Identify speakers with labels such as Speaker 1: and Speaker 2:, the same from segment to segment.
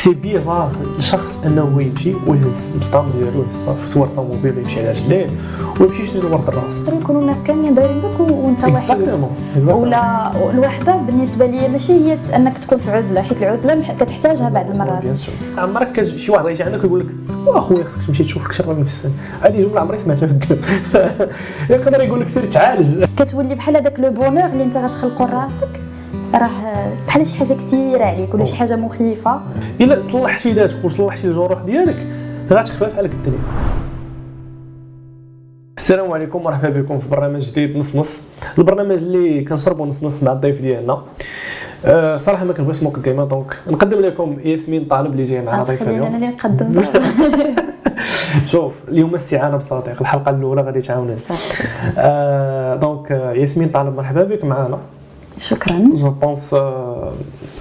Speaker 1: c'est bizarre الشخص انه هو يمشي ويهز البزطام ديالو يهز في صور طوموبيل ويمشي على رجليه ويمشي يشري الورد الراس
Speaker 2: يقدروا يكونوا الناس كاملين دايرين بك وانت وحيد
Speaker 1: exactement
Speaker 2: ولا الوحده بالنسبة لي ماشي هي انك تكون في عزله حيت العزله كتحتاجها بعض المرات
Speaker 1: عمرك شي واحد غيجي عندك ويقول لك واخويا خصك تمشي تشوف لك شي راجل في السن هذه جمله عمري سمعتها في الدنيا يقدر يقول لك سير تعالج
Speaker 2: كتولي بحال هذاك le bonheur اللي انت غتخلقو لراسك راه بحال شي حاجة كثيره عليك ولا شي حاجة مخيفة.
Speaker 1: إلا صلحتي ذاتك وصلحتي الجروح ديالك غتخفف عليك الدنيا. السلام عليكم ومرحبا بكم في برنامج جديد نص نص البرنامج اللي كنشربوا نص نص مع الضيف ديالنا. أه صراحة ما كنبغيش مقدمة دونك نقدم لكم ياسمين طالب اللي جاي معنا ضيفة اليوم.
Speaker 2: أنا اللي نقدم.
Speaker 1: شوف اليوم استعانه بصديق الحلقة الأولى غادي تعاوني أه donc ياسمين طالب مرحبا بك معنا.
Speaker 2: شكرا.
Speaker 1: je pense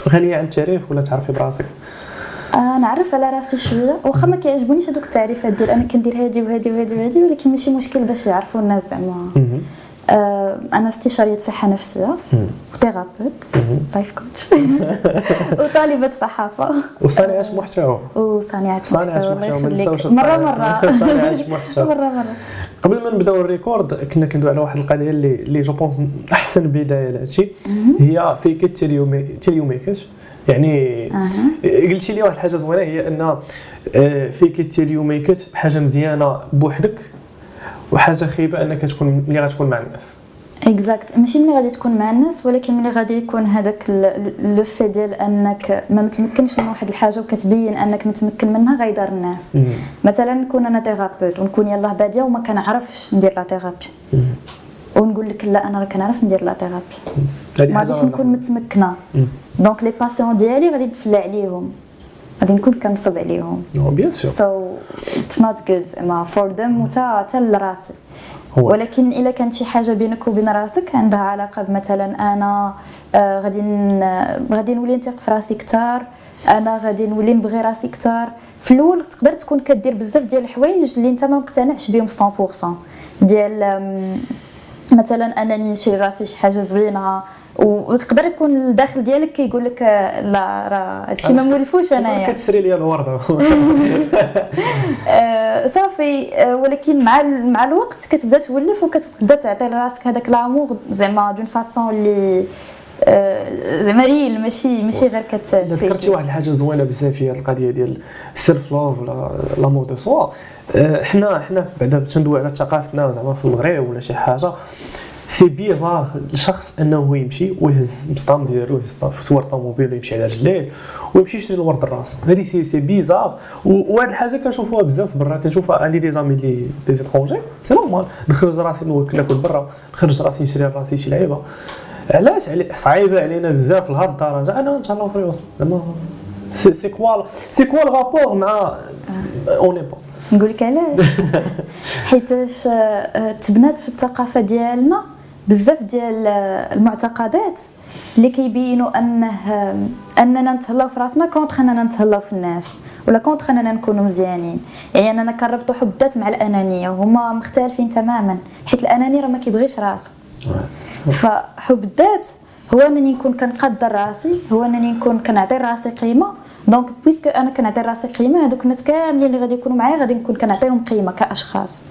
Speaker 1: غنيه عن التعريف ولا تعرفي براسك؟
Speaker 2: آه نعرف على راسي شوية. واخا ما كيعجبونيش هذوك التعريفات ديال أنا كندير هادي وهادي وهادي وهادي ولكن ماشي مشكل باش يعرفوا الناس زعما. أنا استشاريه صحه نفسيه و thérapeute life coach وطالبه صحافه
Speaker 1: وصانعه محتوى
Speaker 2: وصانعه
Speaker 1: صانعه محتوى
Speaker 2: مره مره
Speaker 1: صانعه محتوى
Speaker 2: مره مره
Speaker 1: قبل ما نبداو ال record كنا كندوي على واحد القضية اللي اللي je pense أحسن بداية لهادشي. هي fake it till you make
Speaker 2: it يعني.
Speaker 1: قلتي لي واحد الحاجة زوينة هي أن fake it till you make it حاجة مزيانة بوحدك. وحاجة خايبة أنك تكون ملي غتكون مع الناس
Speaker 2: exact ماشي ملي غادي تكون مع الناس ولكن ملي غادي يكون هذاك le fait ديال أنك ما متمكنش من واحد الحاجة وكتبين أنك متمكن منها غير قدام
Speaker 1: الناس.
Speaker 2: مثلا نكون أنا thérapeute ونكون يلاه بادية وما كنعرفش ندير la thérapie
Speaker 1: مم.
Speaker 2: ونقول لك لا أنا راه كنعرف ندير la thérapie
Speaker 1: هذه
Speaker 2: ما غاديش نكون
Speaker 1: متمكنة.
Speaker 2: donc les patients ديالي غادي نتفلى عليهم. غادي نكون كنصب عليهم.
Speaker 1: bien sûr
Speaker 2: so it's not good زعما for them وتا حتى لراسي. ولكن إلا كانت شي حاجة بينك وبين راسك عندها علاقة بمثلا أنا آه غادي غادي نولي نثق في راسي كثار أنا غادي نولي نبغي راسي كثار في الأول تقدر تكون كدير بزاف ديال الحوايج اللي أنت ما مقتنعش بهم 100% ديال مثلا أنني نشري راسي شي حاجة زوينة وتقدر يكون الداخل ديالك كيقول لك آه، لا راه هادشي ما مولفوش أنايا.
Speaker 1: كتشري لي الورده
Speaker 2: آه، صافي. آه، ولكن مع مع الوقت كتبدا تولف وكتبدا تعطي لراسك هذاك لامور زعما دون فاسون اللي زعما real ماشي ماشي غير
Speaker 1: الا ذكرتي واحد الحاجة زوينة بزاف في هذه القضية ديال ال self love ولا l'amour de soi حنا حنا بعدا باش ندوي على ثقافتنا زعما في المغرب ولا شي حاجة. c'est bizarre الشخص انه هو يمشي ويهز البزطام ديالو يهز صور طوموبيل ويمشي على رجليه ويمشي يشري الورد الراس هذه c'est c'est bizarre وهاد الحاجة كنشوفوها بزاف برا كنشوفها عندي des amis اللي des étrangers c'est normal نخرج راسي نوكل ناكل برا نخرج راسي نشري راسي شي لعيبه علاش علي صعيبه علينا بزاف لهاد الدرجه أنا ان شاء الله في الوسط زعما سي سي كوا سي كوا الرابور مع اوني با
Speaker 2: نقول لك علاش حيتاش تبنات في الثقافه ديالنا بزاف ديال المعتقدات اللي كيبينوا انه اننا نتهلاو في راسنا كونتخ اننا نتهلاو في الناس ولا كونتخ اننا نكونوا مزيانين. يعني اننا كنربطوا حب الذات مع الانانية وهما مختلفين تماما حيت الاناني راه ما كيبغيش راسه فحب الذات هو انني نكون كنقدر راسي هو انني نكون كنعطي راسي قيمة. donc puisque أنا كنعطي راسي قيمة هذوك الناس كاملين اللي غادي يكونوا معايا غادي نكون كنعطيهم قيمة كأشخاص.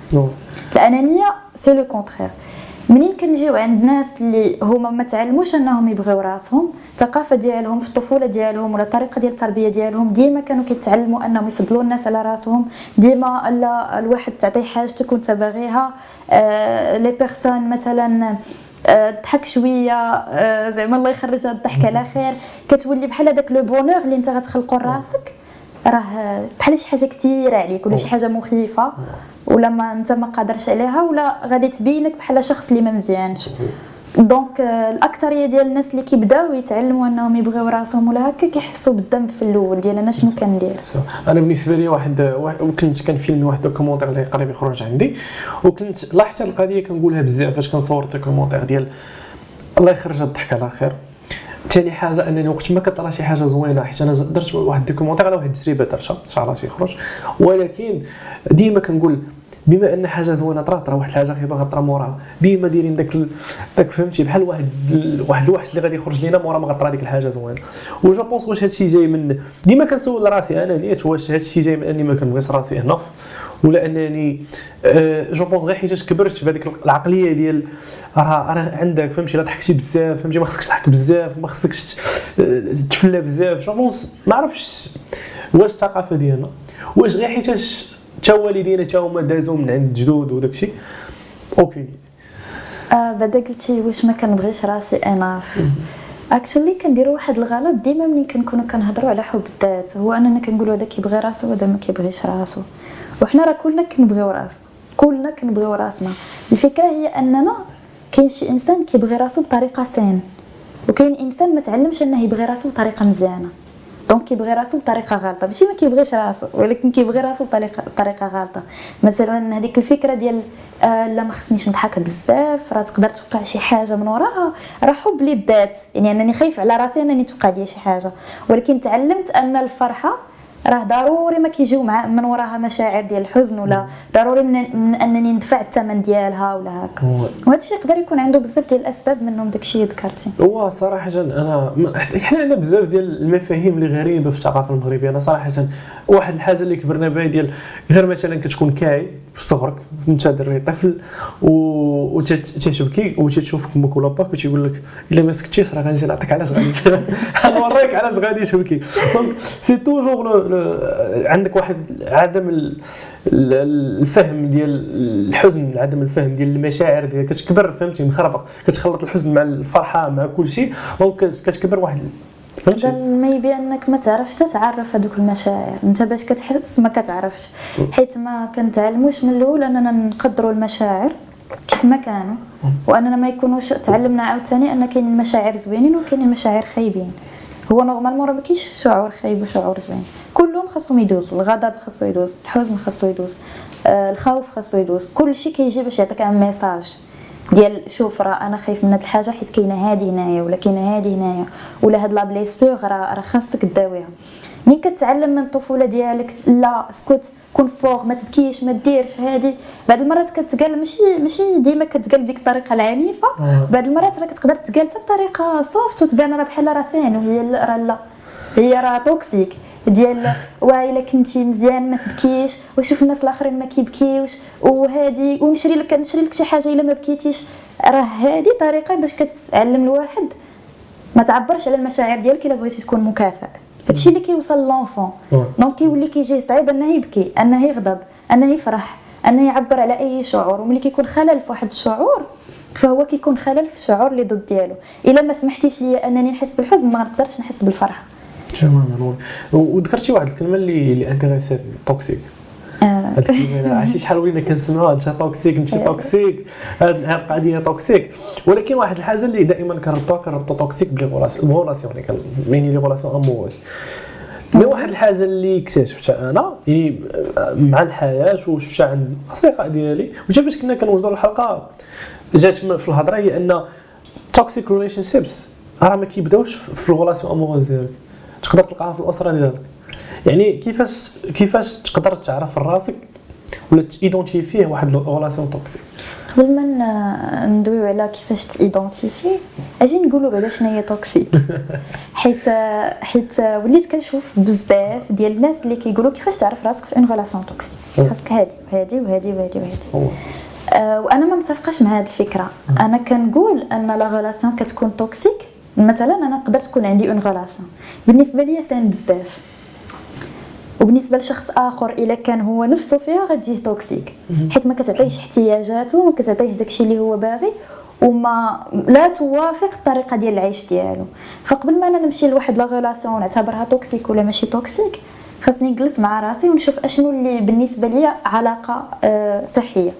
Speaker 2: الانانية c'est le contraire منين كنجيو عند ناس اللي هما ما تعلموش انهم يبغيو راسهم الثقافة ديالهم في الطفولة ديالهم ولا الطريقة ديال التربية ديالهم ديما كانوا كيتعلموا انهم يفضلوا الناس على راسهم ديما لا الواحد تعطيه حاجتك وانت باغيها آه les personnes مثلا آه، ضحك شوية آه، زعما الله يخرج الضحك على خير كتولي بحال هذاك le bonheur اللي انت غتخلقو لراسك راه بحال شي حاجة كثيره عليك ولا شي حاجة مخيفة. ولا ما أنت ما قادرش عليها ولا غادي تبينك بحال شخص اللي ما مزيانش. donc آه، الأكثرية ديال الناس اللي كيبداو يتعلموا أنهم يبغيو راسهم ولا هكا كيحسوا بالذنب في الأول ديال أنا شنو كندير
Speaker 1: أنا بالنسبة لي واحد وكنت كن filmer واحد ال documentaire اللي قريب يخرج عندي وكنت لاحظت القضية كنقولها بزاف فاش كنصور ال documentaire ديال الله يخرج الضحك على خير. ثاني حاجة أنني وقت ما كطرا شي حاجة زوينة حيت أنا درت واحد ال documentaire على واحد التجربة درتها إن شاء الله تيخرج ولكن ديما كنقول بما أن حاجة زوينة طرات راه واحد الحاجة خايبه غطرا موراها ديما دايرين داك. داك فهمتي بحال واحد. واحد الوحش اللي غادي يخرج لينا مورا ما غطرا ديك الحاجة زوينة و je pense واش هادشي جاي من ديما كنسول راسي أنا نيت واش هادشي جاي من أني ما كنبغيش راسي هنا ولا أنني je pense غير حيت كبرت بهذيك العقلية ديال راه راه عندك فهمتي لا ضحكتي بزاف فهمتي ما خصكش تضحك بزاف ما خصكش تفلى بزاف. je pense ما عرفتش واش الثقافة ديالنا واش غير حيتاش تا والدينا تا هما دازو من عند جدود وداك الشيء. okay
Speaker 2: آه بعدا قلتي واش ما كنبغيش راسي أنا actually كنديروا واحد الغلط ديما ملي كنكونوا كنهضروا على حب الذات. هو أننا كنقولوا هذا كيبغي راسو وهذا ما كيبغيش راسو. وحنا راه كلنا كنبغيو راسنا. كلنا كنبغيو راسنا. الفكرة هي أننا كاين شي إنسان كيبغي راسو بطريقة سين وكاين إنسان ما تعلمش أنه يبغي راسو بطريقة مزيانة. donc كيبغي راسو بطريقة غلطة. ماشي ما كيبغيش راسو ولكن كيبغي راسو بطريقه بطريقة غلطة. مثلا هذيك الفكرة ديال آه لا ما خصنيش نضحك بزاف راه تقدر توقع شي حاجة من وراها. راه حب للذات. يعني أنني خايف على راسي أنني توقع لي شي حاجة. ولكن تعلمت أن الفرحة راه ضروري ما كيجيو مع من وراها مشاعر ديال الحزن ولا ضروري من, من أنني ندفع الثمن ديالها ولا هكا. وهذا الشيء يقدر يكون عنده بزاف ديال الأسباب منهم داكشي اللي ذكرتي.
Speaker 1: هو صراحة أنا حنا عندنا بزاف ديال المفاهيم اللي غريبة في الثقافة المغربية. أنا صراحة واحد الحاجة اللي كبرنا بها ديال غير مثلا كتكون كاعي في صغرك أنت دري طفل و تتبكي وتشوفك أمك ولا باك وتيقول لك إلا ما سكتيش راه غنجي نعطيك علاش غادي نوريك علاش غادي تبكي. donc c'est toujours عندك واحد عدم الفهم ديال الحزن عدم الفهم ديال المشاعر ديالك. كتكبر فهمتي؟ مخربق. كتخلط الحزن مع الفرحة مع كل شيء. donc كتكبر واحد
Speaker 2: تقدر maybe أنك ما تعرفش تتعرف هذوك المشاعر. أنت باش كتحس ما كتعرفش. حيت ما كنتعلموش من الأول أننا نقدروا المشاعر كيف ما كانوا. وأننا ما يكونوش تعلمنا عاوتاني أن كاين المشاعر زوينين وكاين المشاعر خايبين. هو normalement راه مكاينش شعور خايب وشعور زوين. كلهم خاصهم يدوزوا الغضب خاصو يدوز الحزن خاصو يدوز آه الخوف خاصو يدوز. كلشي كيجي باش يعطيك message ديال شوف راه أنا خايف من هاد الحاجة حيت كاينة هادي هنايا ولا كاينة هادي هنايا ولا هاد la blessure راه راه خاصك تداويها ملي كتعلم من الطفولة ديالك لا اسكت كون فوق ما تبكيش ما ديرش هادي. بعض المرات كتقال ماشي ماشي ديما كتقال بديك الطريقة العنيفة. آه. بعض المرات راه كتقدر تقال حتى بطريقة soft وتبان راه بحال راه سين وهي راه لا. هي راه toxique. ديال وايلا كنتي مزيان ما تبكيش وشوف الناس الاخرين ما كيبكيوش وهادي ونشري لك نشري لك شي حاجة إلا ما بكيتيش. راه هادي طريقة باش كتعلم الواحد. ما تعبرش على المشاعر ديالك إلا بغيتي تكون مكافئ هادشي اللي كيوصل l'enfant donc كيولي كيجي صعيب أنه يبكي أنه يغضب أنه يفرح أنه يعبر على أي شعور. وملي كيكون خلل في واحد الشعور فهو كيكون خلل في الشعور اللي ضد ديالو. إلا ما سمحتيش ليا أنني نحس بالحزن ما نقدرش نحس بالفرحة.
Speaker 1: تماما. وذكرتي واحد الكلمة اللي اللي intéressante toxique الكلمة عرفتي شحال ولينا كنسمعوها؟ انت toxique انت toxique هاد القضية toxique ولكن واحد الحاجة اللي دائما كنربطوها كنربطو toxique ب les relations يعني les relations amoureuses mais واحد الحاجة اللي اكتشفتها أنا يعني مع الحياة وشفتها عند الأصدقاء ديالي وشفت فاش كنا كنوجدوا الحلقة جات في الهضرة هي أن toxic relationships راه ما كيبداوش في ال relations amoureuses ديالك. تقدر تلقاها في الأسرة ديالك. يعني كيفاش كيفاش تقدر تعرف راسك ولا t'identifier واحد ال relation toxique
Speaker 2: قبل ما ندويو على كيفاش t'identifier أجي نقولوا بعدا شنو هي toxique حيت حيت وليت كنشوف بزاف ديال الناس اللي كيقولوا كيفاش تعرف راسك في une relation toxique خاصك هادي وهادي وهادي وهادي وهادي. أه وأنا ما متفقاش مع هذه الفكرة. أنا كنقول أن la relation كتكون toxique مثلا أنا نقدر تكون عندي une relation بالنسبة لي saine بزاف. وبالنسبة لشخص آخر الا كان هو نفسه فيها غتجيه toxique. حيت ما كتعطيش احتياجاته ما كتعطيش داكشي اللي هو باغي وما لا توافق الطريقة ديال العيش ديالو. فقبل ما أنا نمشي لواحد la relation ونعتبرها toxique ولا ماشي toxique خاصني نجلس مع راسي ونشوف أشنو اللي بالنسبة لي علاقة أه صحية.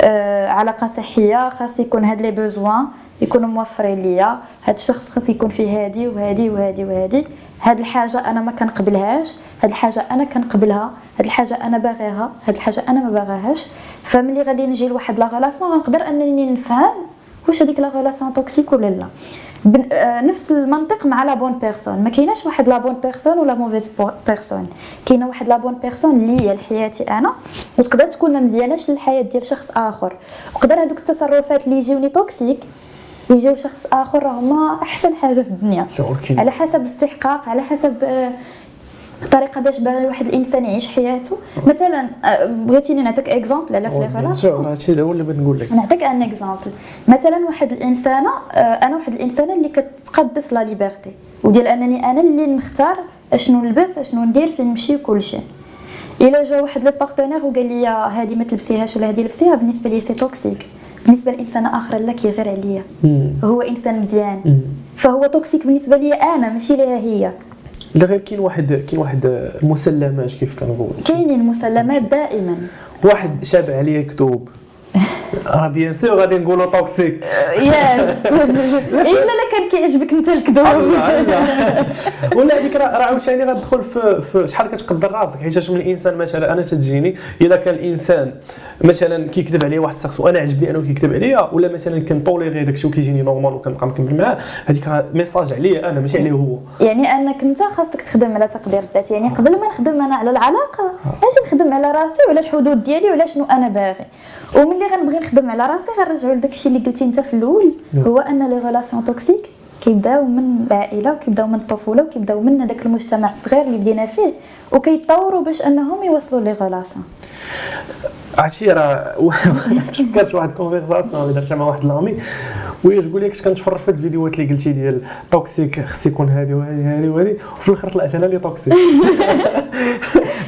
Speaker 2: أه علاقة صحية خاص يكون هاد les besoins يكونوا موفرين ليا. هاد الشخص خاص يكون فيه هادي وهادي وهادي وهادي. هاد الحاجة أنا ما كنقبلهاش. هاد الحاجة أنا كنقبلها. هاد الحاجة أنا باغيها. هاد الحاجة أنا ما باغاهاش فملي غادي نجي لواحد la relation غنقدر أنني نفهم واش هذيك la relation toxique ولا لا. بن- آه، نفس المنطق مع la bonne personne. ما كايناش واحد la bonne personne ولا mauvaise personne. كاينة واحد la bonne personne اللي هي لحياتي أنا. وتقدر تكون ما مزياناش للحياة ديال شخص آخر. وقدر هذوك التصرفات اللي يجيوني toxique يجيو شخص آخر هما أحسن حاجة في الدنيا. على حسب الاستحقاق على حسب آه، الطريقة باش باغي واحد الإنسان يعيش حياته. مثلا آه، بغيتيني نعطيك exemple على في les
Speaker 1: relations هادشي هو اللي بغيت نقول لك.
Speaker 2: نعطيك un exemple مثلا واحد الإنسانة آه، أنا واحد الإنسانة اللي كتقدس la liberté وديال أنني أنا اللي نختار أشنو نلبس أشنو ندير فين نمشي وكل شيء. إلا جا واحد le partenaire وقال لي هذه ما تلبسيهاش ولا هذه لبسيها بالنسبة لي c'est toxique بالنسبة لانسانه أخرى لا كيغير عليا. هو إنسان مزيان.
Speaker 1: مم.
Speaker 2: فهو توكسيك بالنسبة لي أنا ماشي ليها هي.
Speaker 1: لا غير كاين واحد كاين واحد المسلمات كيف كنقول
Speaker 2: كاينين المسلمات دائما.
Speaker 1: واحد شاب عليه كتب راه بيان سور غادي نقولوا توكسيك
Speaker 2: ياس الا لا كان كيعجبك أنت الكذوب
Speaker 1: ولا هذيك راه عاوتاني غتدخل في, في شحال كتقدر راسك. حيت من الإنسان مثلا أنا تتجيني إلا كان الإنسان مثلا كيكذب عليا واحد الشخص وأنا عجبني أنه كيكذب عليا ولا مثلا كن tolérer داكشي وكيجيني normal وكنبقى مكمل معاه هذيك message عليا أنا ماشي عليه هو.
Speaker 2: يعني أنك أنت خاصك تخدم على تقدير الذات. يعني قبل ما نخدم أنا على العلاقة أجي نخدم على راسي وعلى الحدود ديالي وعلى شنو أنا باغي. وملي غنبغي نخدم على راسي غنرجعوا لداك الشيء اللي قلتي انت في الأول هو أن les relations toxiques كيبداو من العائلة وكيبداو من الطفولة وكيبداو من هذاك المجتمع الصغير اللي بدينا فيه وكيتطوروا باش أنهم يوصلوا لي ريلاسيون
Speaker 1: عرفتي راه تفكرت واحد كونفرساسيون اللي درتها مع واحد لامي. وهي تقول لي كنت كنتفرج في الفيديوهات اللي قلتي ديال توكسيك خص يكون هادي وهادي هادي وهادي. وفي الآخر طلعت أنا اللي توكسيك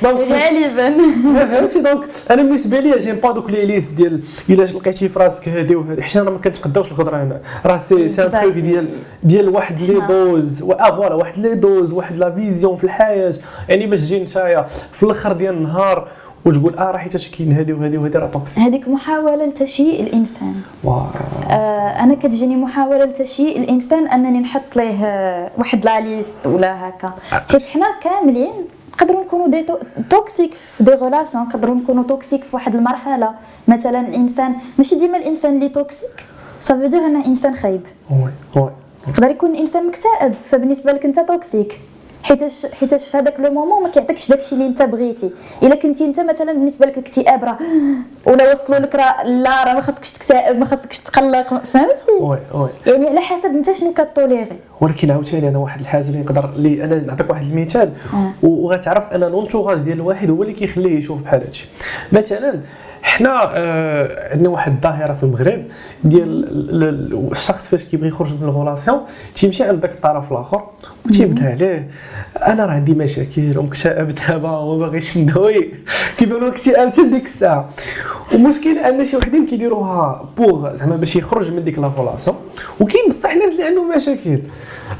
Speaker 2: غالبا.
Speaker 1: فهمتي؟ دونك أنا بالنسبة لي جيم با دوك لي ليست ديال إلا لقيتي في راسك هادي وهادي. حيت أنا ما كنتقداوش الخضرة هنا راه سي سي ان. تروك ديال ديال واحد لي
Speaker 2: آه.
Speaker 1: دوز فوالا واحد لي دوز واحد لا فيزيون في الحياة. يعني باش تجي نتايا في الآخر ديال النهار وتقول آه راه حيت كاين هادي وهادي وهادي راه toxique
Speaker 2: هذيك محاولة لتشييء الإنسان.
Speaker 1: واو.
Speaker 2: آه، أنا كتجيني محاولة لتشييء الإنسان أنني نحط ليه آه، واحد la liste ولا هكا. حيت حنا كاملين نقدروا نكونوا des to- toxiques في des relations نقدروا نكونوا toxique في واحد المرحلة. مثلا الإنسان ماشي ديما الإنسان اللي toxique صافي دير إنه إنسان خايب.
Speaker 1: oui oui
Speaker 2: يقدر يكون الانسان مكتئب فبالنسبة لك أنت toxique حيتاش حيتاش في هذاك le moment ما كيعطيكش داكشي اللي انت بغيتي. إلا كنتي انت مثلا بالنسبة لك الاكتئاب راه ولا وصلوا لك راه لا راه ما خاصكش تكتئب ما خاصكش تقلق فهمتي؟
Speaker 1: oui oui.
Speaker 2: يعني على حسب انت شنو ك tolérer.
Speaker 1: ولكن عاوتاني أنا واحد الحاجة اللي نقدر اللي أنا نعطيك واحد المثال.
Speaker 2: آه.
Speaker 1: وغتعرف أن l'entourage ديال الواحد هو اللي كيخليه يشوف بحال هادشي. مثلا حنا آه عندنا واحد الظاهرة في المغرب ديال ال- ال- الشخص فاش كيبغي يخرج من ال relation تيمشي عند داك الطرف الآخر وتيبدا عليه. أنا راه عندي مشاكل ومكتئب دابا وما باغيش ندوي. كيبانوا لك اكتئاب حتى لديك الساعة. والمشكل أن شي وحدين كيديروها pour زعما باش يخرج من ديك la relation وكاين بصح ناس اللي عندهم مشاكل.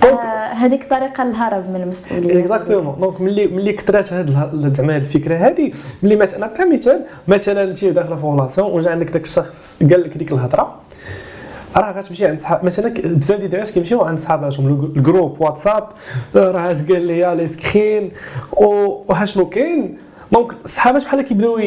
Speaker 2: آه هذيك طريقة الهرب من المسؤولية.
Speaker 1: exactement donc ملي ملي كثرات هاد زعما هاد الفكرة هادي ملي مثلا نعطي مثال مثلا انت داخله في relation وجا عندك داك الشخص قال لك ديك الهضرة. راه غتمشي عند صحاب مثلا بزاف ديال الدراري كيمشيو عند صحاباتهم ال grou- ال groupe واتساب آه، راه اش قال لي les screens. وها شنو كاين. donc الصحابات بحال كيبداو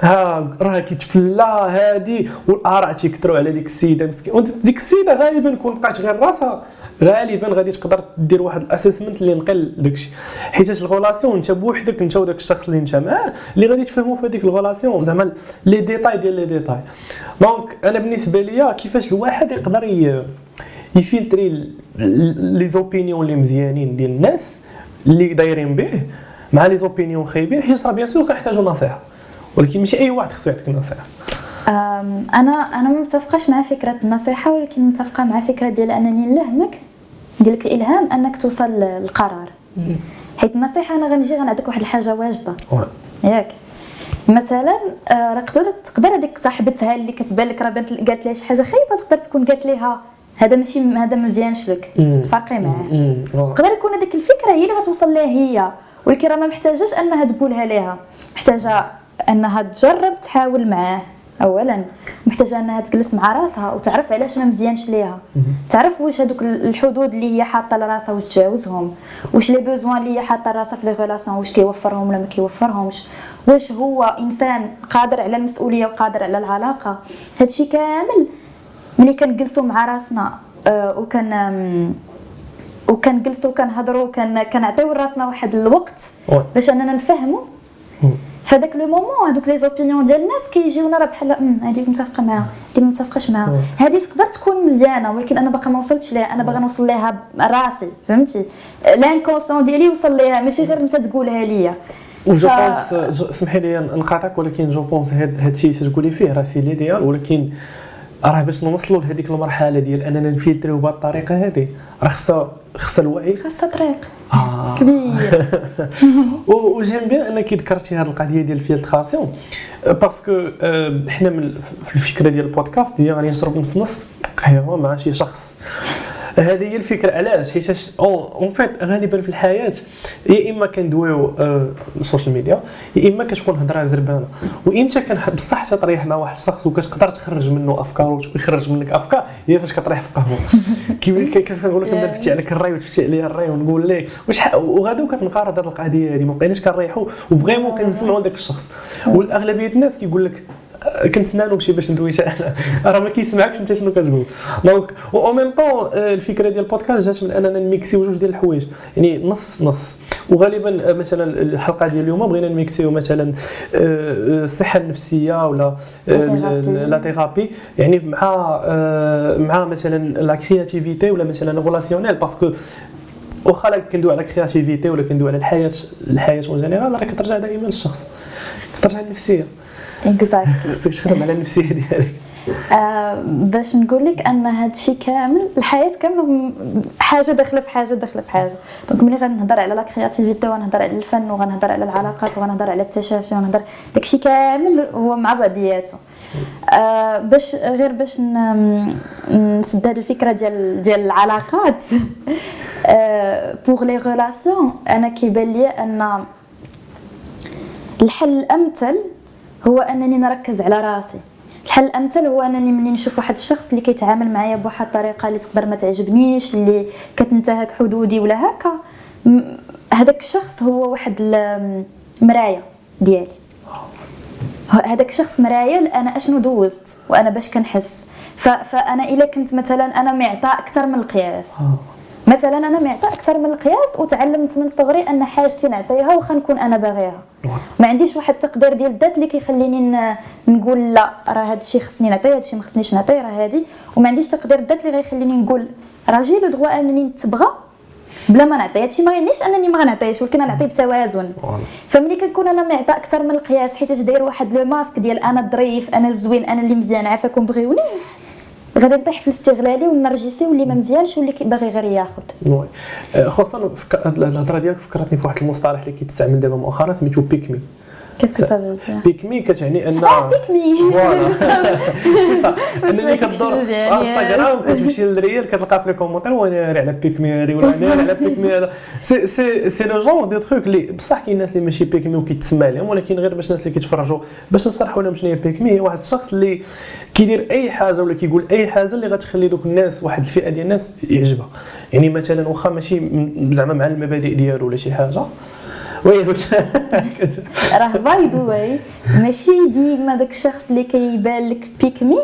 Speaker 1: ها راه كيتفلا هادي والآراء تيكثروا على ديك السيدة مسكين ديك السيدة غالبا كون بقات غير راسها. غالبا غادي تقدر دير واحد ال assessment اللي نقل داكشي. حيت ال relation انت بوحدك انت وداك الشخص اللي انت معاه اللي غادي تفهموا في هذيك ال relation. زعما les détails ديال les détails. donc أنا بالنسبة ليا كيفاش الواحد يقدر ي filtrer les opinions اللي مزيانين ديال الناس اللي دايرين به مع les opinions خايبين. حيت راه bien sûr كنحتاجوا نصيحة. ولكن ماشي أي واحد خصو يعطيك
Speaker 2: نصيحة. أنا أنا ما متفقاش مع فكرة النصيحة ولكن متفقة مع فكرة ديال أنني نلهمك ندير لك الالهام أنك توصل للقرار. حيت النصيحة أنا غنجي غنعطيك واحد الحاجة واجدة. ياك. مثلا آه، راه تقدر تقدر هذيك صاحبتها اللي كتبان لك راه بانت قالت لها شي حاجة خايبة تقدر تكون قالت لها هذا ماشي هذا ما مزيانش لك. تفرقي معاه. تقدر يكون هذيك الفكرة هي اللي غتوصل لها هي ولكن راه ما محتاجاش أنها تقولها لها. محتاجة أنها تجرب تحاول معاه. اولا. محتاجة أنها تجلس مع راسها وتعرف علاش ما مزيانش ليها. تعرف واش هذوك الحدود اللي هي حاطة لراسها وتجاوزهم. واش les besoins اللي هي حاطة لراسها في les relations واش كيوفرهم ولا ما كيوفرهمش. واش هو إنسان قادر على المسؤولية وقادر على العلاقة. هادشي كامل. ملي كنجلسوا مع راسنا آه، وكان وكنجلسوا كنهضروا وكان كنعطيو راسنا واحد الوقت. باش أننا نفهموا. فداك le moment هذوك les opinions ديال الناس كيجيونا راه بحال "أمم، هذه متفقة معاها هذه ما متفقاش معاها. هذه تقدر تكون مزيانة ولكن أنا باقا ما وصلتش ليها أنا باغا نوصل ليها راسي فهمتي l'intention ديالي وصل ليها ماشي غير أنت تقولها ليا
Speaker 1: و
Speaker 2: je
Speaker 1: f- pense اسمحي لي نقاطعك ولكن je pense هاد هاد الشيء تقولي فيه راه c'est l'idéal ولكن راه باش نوصلوا لهذيك المرحلة ديال أننا ن filtrer و بهذه الطريقة هذه راه خصها خصها الوعي
Speaker 2: خاصها طريق. كبير.
Speaker 1: و- و j'aime bien انك ذكرتي هذه القضية ديال ال filtration parce que آه، حنا من في الفكرة ديال البودكاست هي غادي نشرب نص نص قهوة مع شي شخص. هذه هي الفكرة. علاش؟ حيت en fait غالبا في الحياة يا إما كندويو آه، ال social media يا إما كتكون هضرة زربانة. وامتى كان بصح تطريح مع واحد الشخص وكتقدر تخرج منه أفكار ويخرج منك أفكار هي فاش كطريح في قهوة. كيف كنقول لك نبدا نفتي عليك الرأي وتفتي عليا الرأي ونقول لك واش وغادا وكتنقارض هذه القضية هذه ما بقيناش كنريحوا و vraiment كنسمعوا لذاك الشخص. والاغلبيه الناس كيقول لك آه، كنتسنى له شي باش ندوي أنا. راه ما كيسمعكش انت شنو كتقول. donc au même temps الفكرة ديال البودكاست جات من أننا نـ mixيو جوج ديال الحوايج. يعني نص نص. وغالبا آه، مثلا الحلقة ديال اليوم بغينا نـ mixيو مثلا آه، آه، الصحة النفسية ولا. la thérapie يعني مع مع مثلا la créativité ولا مثلا relationnel parce que واخا كندوي على créativité ولا كندوي على الحياة الحياة en général راه كترجع دائما للشخص. كترجع للنفسية.
Speaker 2: exactly
Speaker 1: خصك تخدم على النفسية ديالك
Speaker 2: آه باش نقول لك أن هذا الشيء كامل الحياة كامله حاجة داخلة في حاجة داخلة في حاجة. donc ملي غنهضر على la créativité وغنهضر على الفن وغنهضر على العلاقات وغنهضر على التشافي وغنهضر داكشي كامل هو مع بعضياته. آه باش غير باش نسد هذه الفكرة ديال ديال العلاقات pour les relations أنا كيبان لي أن الحل الأمثل هو أنني نركز على راسي. الحل الأمثل هو أنني مني نشوف واحد الشخص اللي كيتعامل معايا بواحد الطريقة اللي تقدر ما تعجبنيش اللي كتنتهك حدودي ولا هكا. هذاك الشخص هو واحد المرايه ديالي. هذاك الشخص مرايه أنا أشنو دوزت وأنا باش كنحس. فأنا إلا كنت مثلا أنا معطاء أكثر من القياس. مثلا أنا معطاء أكثر من القياس وتعلمت من صغري أن حاجتي نعطيها واخا نكون أنا باغيها. ما عنديش واحد التقدير ديال الذات اللي كيخليني نقول لا راه هذا الشيء خصني نعطيه هذا الشيء ما خصنيش نعطيه راه هادي. وما عنديش تقدير الذات اللي غيخليني نقول راه جي لو دغوا أنني نتبغى بلا ما نعطي. هادشي ما غيعنيش أنني ما غنعطيهش ولكن غنعطيه بتوازن. فملي كنكون أنا معطاء أكثر من القياس حيت داير واحد لو ماسك ديال أنا الظريف أنا الزوين أنا اللي مزيان عافاكم بغيوني. غادي نطيح في الاستغلالي والنرجسي واللي ما مزيانش واللي باغي غير ياخذ
Speaker 1: oui. آه، خصوصا الهضرة ديالك فكرتني في واحد المصطلح اللي كيتستعمل دابا مؤخرا سميتو pick
Speaker 2: me qu'est-ce
Speaker 1: que ça veut pick me كتعني أن
Speaker 2: آه pick
Speaker 1: me voilà. سي صا ان ملي
Speaker 2: سمعتك
Speaker 1: كدور. انستغرام كتمشي لل reel كتلقى في les commentaires وأنا ناري على pick me هادي ولا ناري على pick me هذا. c'est c'est c'est le genre de truc اللي بصح كاين الناس اللي ماشي pick me وكيتسمى عليهم ولكن غير باش الناس اللي كيتفرجوا باش نشرحوا لهم شنو هي pick me هي واحد الشخص اللي كيدير أي حاجة ولا كيقول أي حاجة اللي غتخلي دوك الناس واحد الفئة ديال الناس يعجبها. يعني مثلا واخا ماشي زعما مع المبادئ ديالو ولا شي حاجة oui
Speaker 2: راه by the way ماشي ديما داك الشخص اللي كيبان لك pick me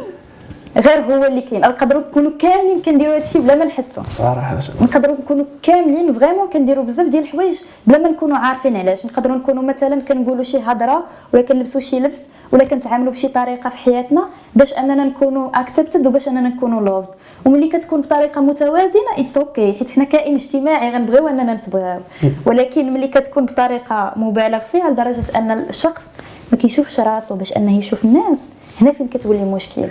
Speaker 2: غير هو اللي كاين. نقدروا نكونوا كاملين كنديروا هادشي بلا ما نحسوا.
Speaker 1: صراحة
Speaker 2: نقدروا نكونوا كاملين vraiment كنديروا بزاف ديال الحوايج بلا ما نكونوا عارفين علاش. نقدروا نكونوا مثلا كنقولوا شي هضرة ولا كنلبسوا شي لبس ولا كنتعاملوا بشي طريقة في حياتنا باش أننا نكونوا accepted وباش أننا نكونوا loved وملي كتكون بطريقة متوازنة it's okay حيت حنا كائن اجتماعي غنبغيو أننا نتبغاو ولكن ملي كتكون بطريقة مبالغ فيها لدرجة أن الشخص ما كيشوفش راسو باش انه يشوف الناس. هنا فين كتولي المشكل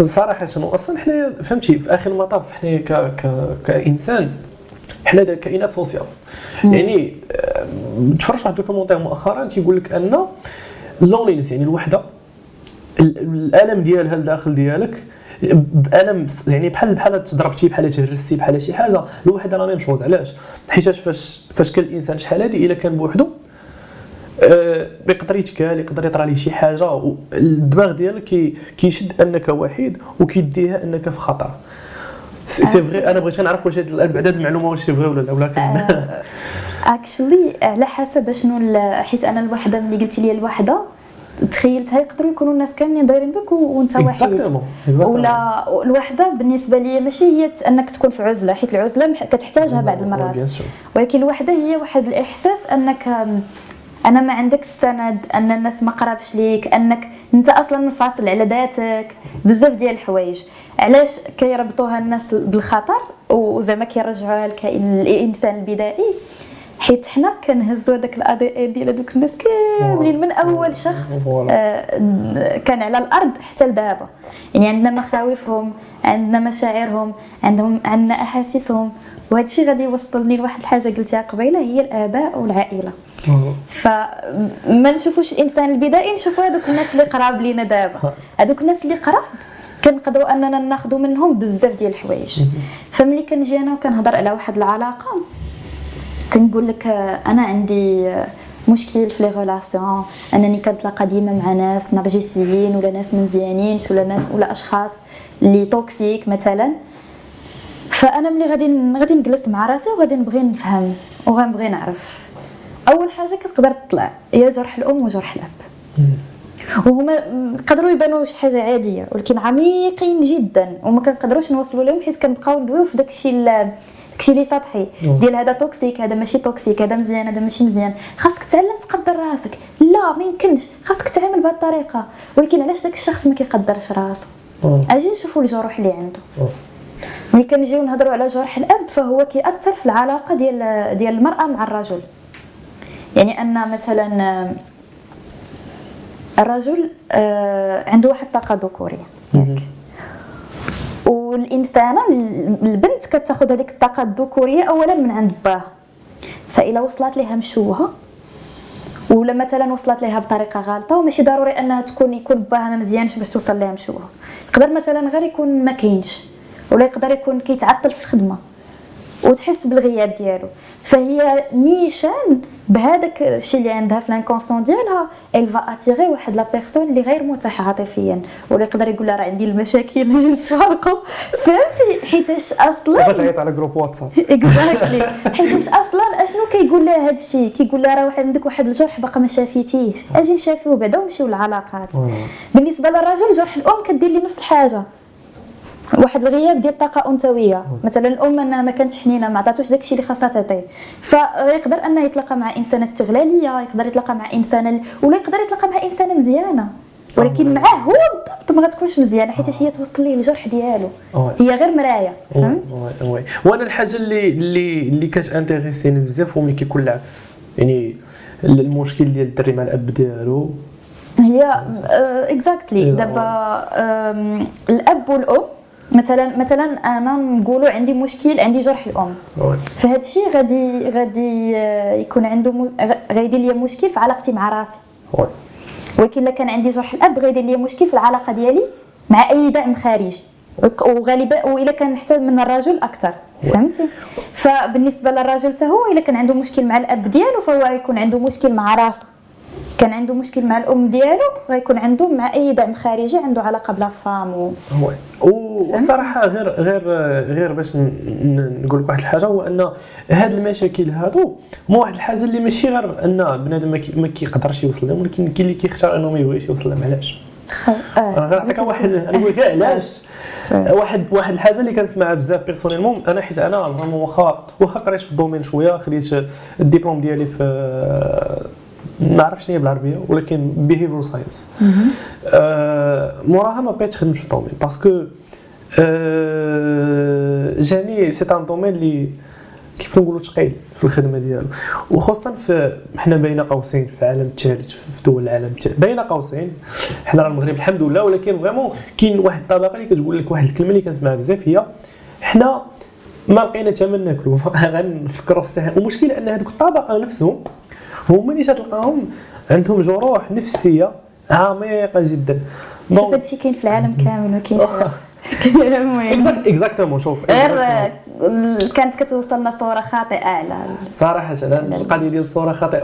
Speaker 1: صراحة أصلا حنا فهمتي في آخر المطاف حنا ك ك كإنسان حنا دا كائنات sociales. يعني آه، تفرجت واحد ال documentaire مؤخرا تيقول لك أن ال loneliness يعني الوحدة ال- الألم ديالها الداخل ديالك بألم يعني بحال بحال تضربتي بحال تهرستي بحال شي حاجة الوحدة la même chose علاش؟ حيت فاش فاش كان الإنسان شحال هادي إلا كان بوحدو آه، يقدر يتكال يقدر يطرى ليه شي حاجة الدماغ ديالك كي كيشد أنك وحيد وكيديها أنك في خطر c'est vrai أنا بغيت نعرف واش هاد بعد هاد المعلومة واش c'est vrai ولا لا ولا كان
Speaker 2: actually على حسب شنو حيت أنا الوحدة ملي قلتي لي الوحدة تخيلتها يقدروا يكونوا الناس كاملين دايرين بك وأنت وحيد
Speaker 1: exactement.
Speaker 2: ولا الوحدة بالنسبة لي ماشي هي أنك تكون في عزلة حيت العزلة كتحتاجها بعض المرات. ولكن الوحدة هي واحد الإحساس أنك أنا ما عندكش سند أن الناس ما قرابش ليك أنك أنت أصلا منفصل على ذاتك. بزاف ديال الحوايج. علاش كيربطوها الناس بالخطر؟ وزعما كيرجعوها لكائن الانسان البدائي. حيت حنا كنهزوا هذاك الاي ان ديال هذوك الناس كاملين من أول شخص. آه، كان على الأرض حتى لدابا. يعني عندنا مخاوفهم عندنا مشاعرهم عندهم عندنا أحاسيسهم. وهذا الشيء غادي يوصلني لواحد الحاجة قلتها قبيلة هي الآباء
Speaker 1: والعائلة.
Speaker 2: فما نشوفوش الإنسان البدائي نشوفوا هذوك الناس اللي قراب لينا دابا. هذوك الناس اللي قراب كنقدروا أننا ناخذوا منهم بزاف ديال الحوايج. فملي كنجي أنا وكنهضر على واحد العلاقة كنقول لك أنا عندي مشكل في les relations. أنني كنتلاقى ديما مع ناس نرجسيين ولا ناس مزيانين ولا ناس ولا أشخاص اللي toxiques مثلا. فأنا ملي غادي غادي نجلس مع راسي وغادي نبغي نفهم وغنبغي نعرف. أول حاجة كتقدر تطلع هي جرح الأم وجرح الأب. وهما يقدروا يبانوا شي حاجة عادية ولكن عميقين جدا وما كنقدروش نوصلوا لهم حيت كنبقاو ندويو في داكشي داكشي اللي سطحي. ديال هذا toxique هذا ماشي toxique هذا مزيان هذا ماشي مزيان. خاصك تعلم تقدر راسك. لا ما يمكنش. خاصك تعامل بهذه الطريقة. ولكن علاش داك الشخص ما كيقدرش راسو. أجي نشوفوا الجروح اللي عنده. ملي كنجيو نهضروا على جرح الأب فهو كيأثر في العلاقة ديال ديال المرأة مع الرجل. يعني أن مثلا آه، الرجل آه، عنده واحد الطاقه ذكورية. ياك والانسانه البنت كتاخذ هذيك الطاقة الذكورية اولا من عند باها فإلا وصلت لها مشوهه ولا مثلا وصلت لها بطريقة غلطة وماشي ضروري أنها تكون يكون باها ما مزيانش باش توصل لها مشوهه يقدر مثلا غير يكون ما كاينش ولا يقدر يكون كيتعطل في الخدمة وتحس بالغياب ديالو. فهي نيشان بهذاك الشيء اللي عندها في ال inconscient ديالها elle va attirer واحد la personne اللي غير متاح عاطفيا. ولا يقدر يقول لها راه عندي المشاكل اللي نتفارقوا فهمتي؟ حيتاش
Speaker 1: أصلا تعيط على groupe واتساب
Speaker 2: exactly حيتاش أصلا أشنو كيقول لها هذا الشيء؟ كيقول لها راه عندك واحد الجرح باقا ما شافيتيش أجي نشافيو بعدا ونمشيو للعلاقات. بالنسبة للرجل جرح الأم كدير لي نفس الحاجة. واحد الغياب ديال الطاقه أنثوية. مثلا الأم انها ما كانتش حنينة ما عطاتوش داكشي اللي خاصها تعطيه. فيقدر أنه يتلاقى مع إنسانة استغلالية يقدر يتلاقى مع انسانه ولا يقدر يتلاقى مع إنسانة مزيانة. ولكن معاه هو بالضبط ما غتكونش مزيانة حيت هي توصل ليه الجرح ديالو.
Speaker 1: آه.
Speaker 2: هي غير مراية فهمت؟
Speaker 1: وأنا الحاجة اللي اللي اللي كتانتيريسيني بزاف هو ملي كيكون العكس. يعني المشكل ديال الدري مع الأب ديالو.
Speaker 2: هي اكزاكتلي
Speaker 1: إيه،
Speaker 2: دابا الأب والأم مثلا مثلا أنا نقولوا عندي مشكل عندي جرح
Speaker 1: الأم.
Speaker 2: فهاد الشيء غادي غادي آه، يكون عنده م... غ- غيدير لي مشكل في علاقتي مع راسي. ولكن إلا كان عندي جرح الأب غيدير لي مشكل في العلاقة ديالي مع أي دعم خارجي. وغالبا وإلا كان نحتاج من الرجل أكثر فهمتي؟ فبالنسبة للرجل حتى هو إلا كان عنده مشكل مع الأب ديالو فهو غيكون عنده مشكل مع راسه كان عنده مشكل مع الأم ديالو غيكون عنده مع اي دعم خارجي عنده علاقة ب la femme و...
Speaker 1: oui والصراحه غير غير غير باش نقول لك واحد الحاجة هو أن هاد المشاكل هادو هما واحد الحاجة اللي ماشي غير أن بنادم ما كي- ما كيقدرش يوصل لهم ولكن كاين اللي كيختار أنه ما يبغيش يوصل لهم علاش؟
Speaker 2: خ...
Speaker 1: أنا غير نعطيك واحد لك علاش؟ واحد واحد الحاجة اللي كنسمعها بزاف personnellement أنا حيت أنا واخا واخا قريت في ال domaine شوية خديت الدبلوم ديالي في ما عرفتش هي بالعربية ولكن behavior science موراها ما بقيتش خدمت في ال domaine parce que جاني c'est un domaine اللي كيف نقولوا ثقيل في الخدمة ديالو. وخاصة في حنا بين قوسين في العالم الثالث في دول العالم الثالث بين قوسين حنا راه المغرب الحمد لله ولكن vraiment كاين واحد الطبقة اللي كتقول لك واحد الكلمة اللي كنسمعها بزاف هي حنا ما لقينا ثمن ناكلو غنفكروا في الصحة. والمشكل أن هذوك الطبقة نفسهم هما اللي تلقاهم عندهم جروح نفسية عميقة جدا.
Speaker 2: شوف هادشي كاين في العالم كامل ما كاينش المهم.
Speaker 1: exactement شوف.
Speaker 2: غير كانت كتوصلنا صورة خاطئة على
Speaker 1: صراحة أنا القضية ديال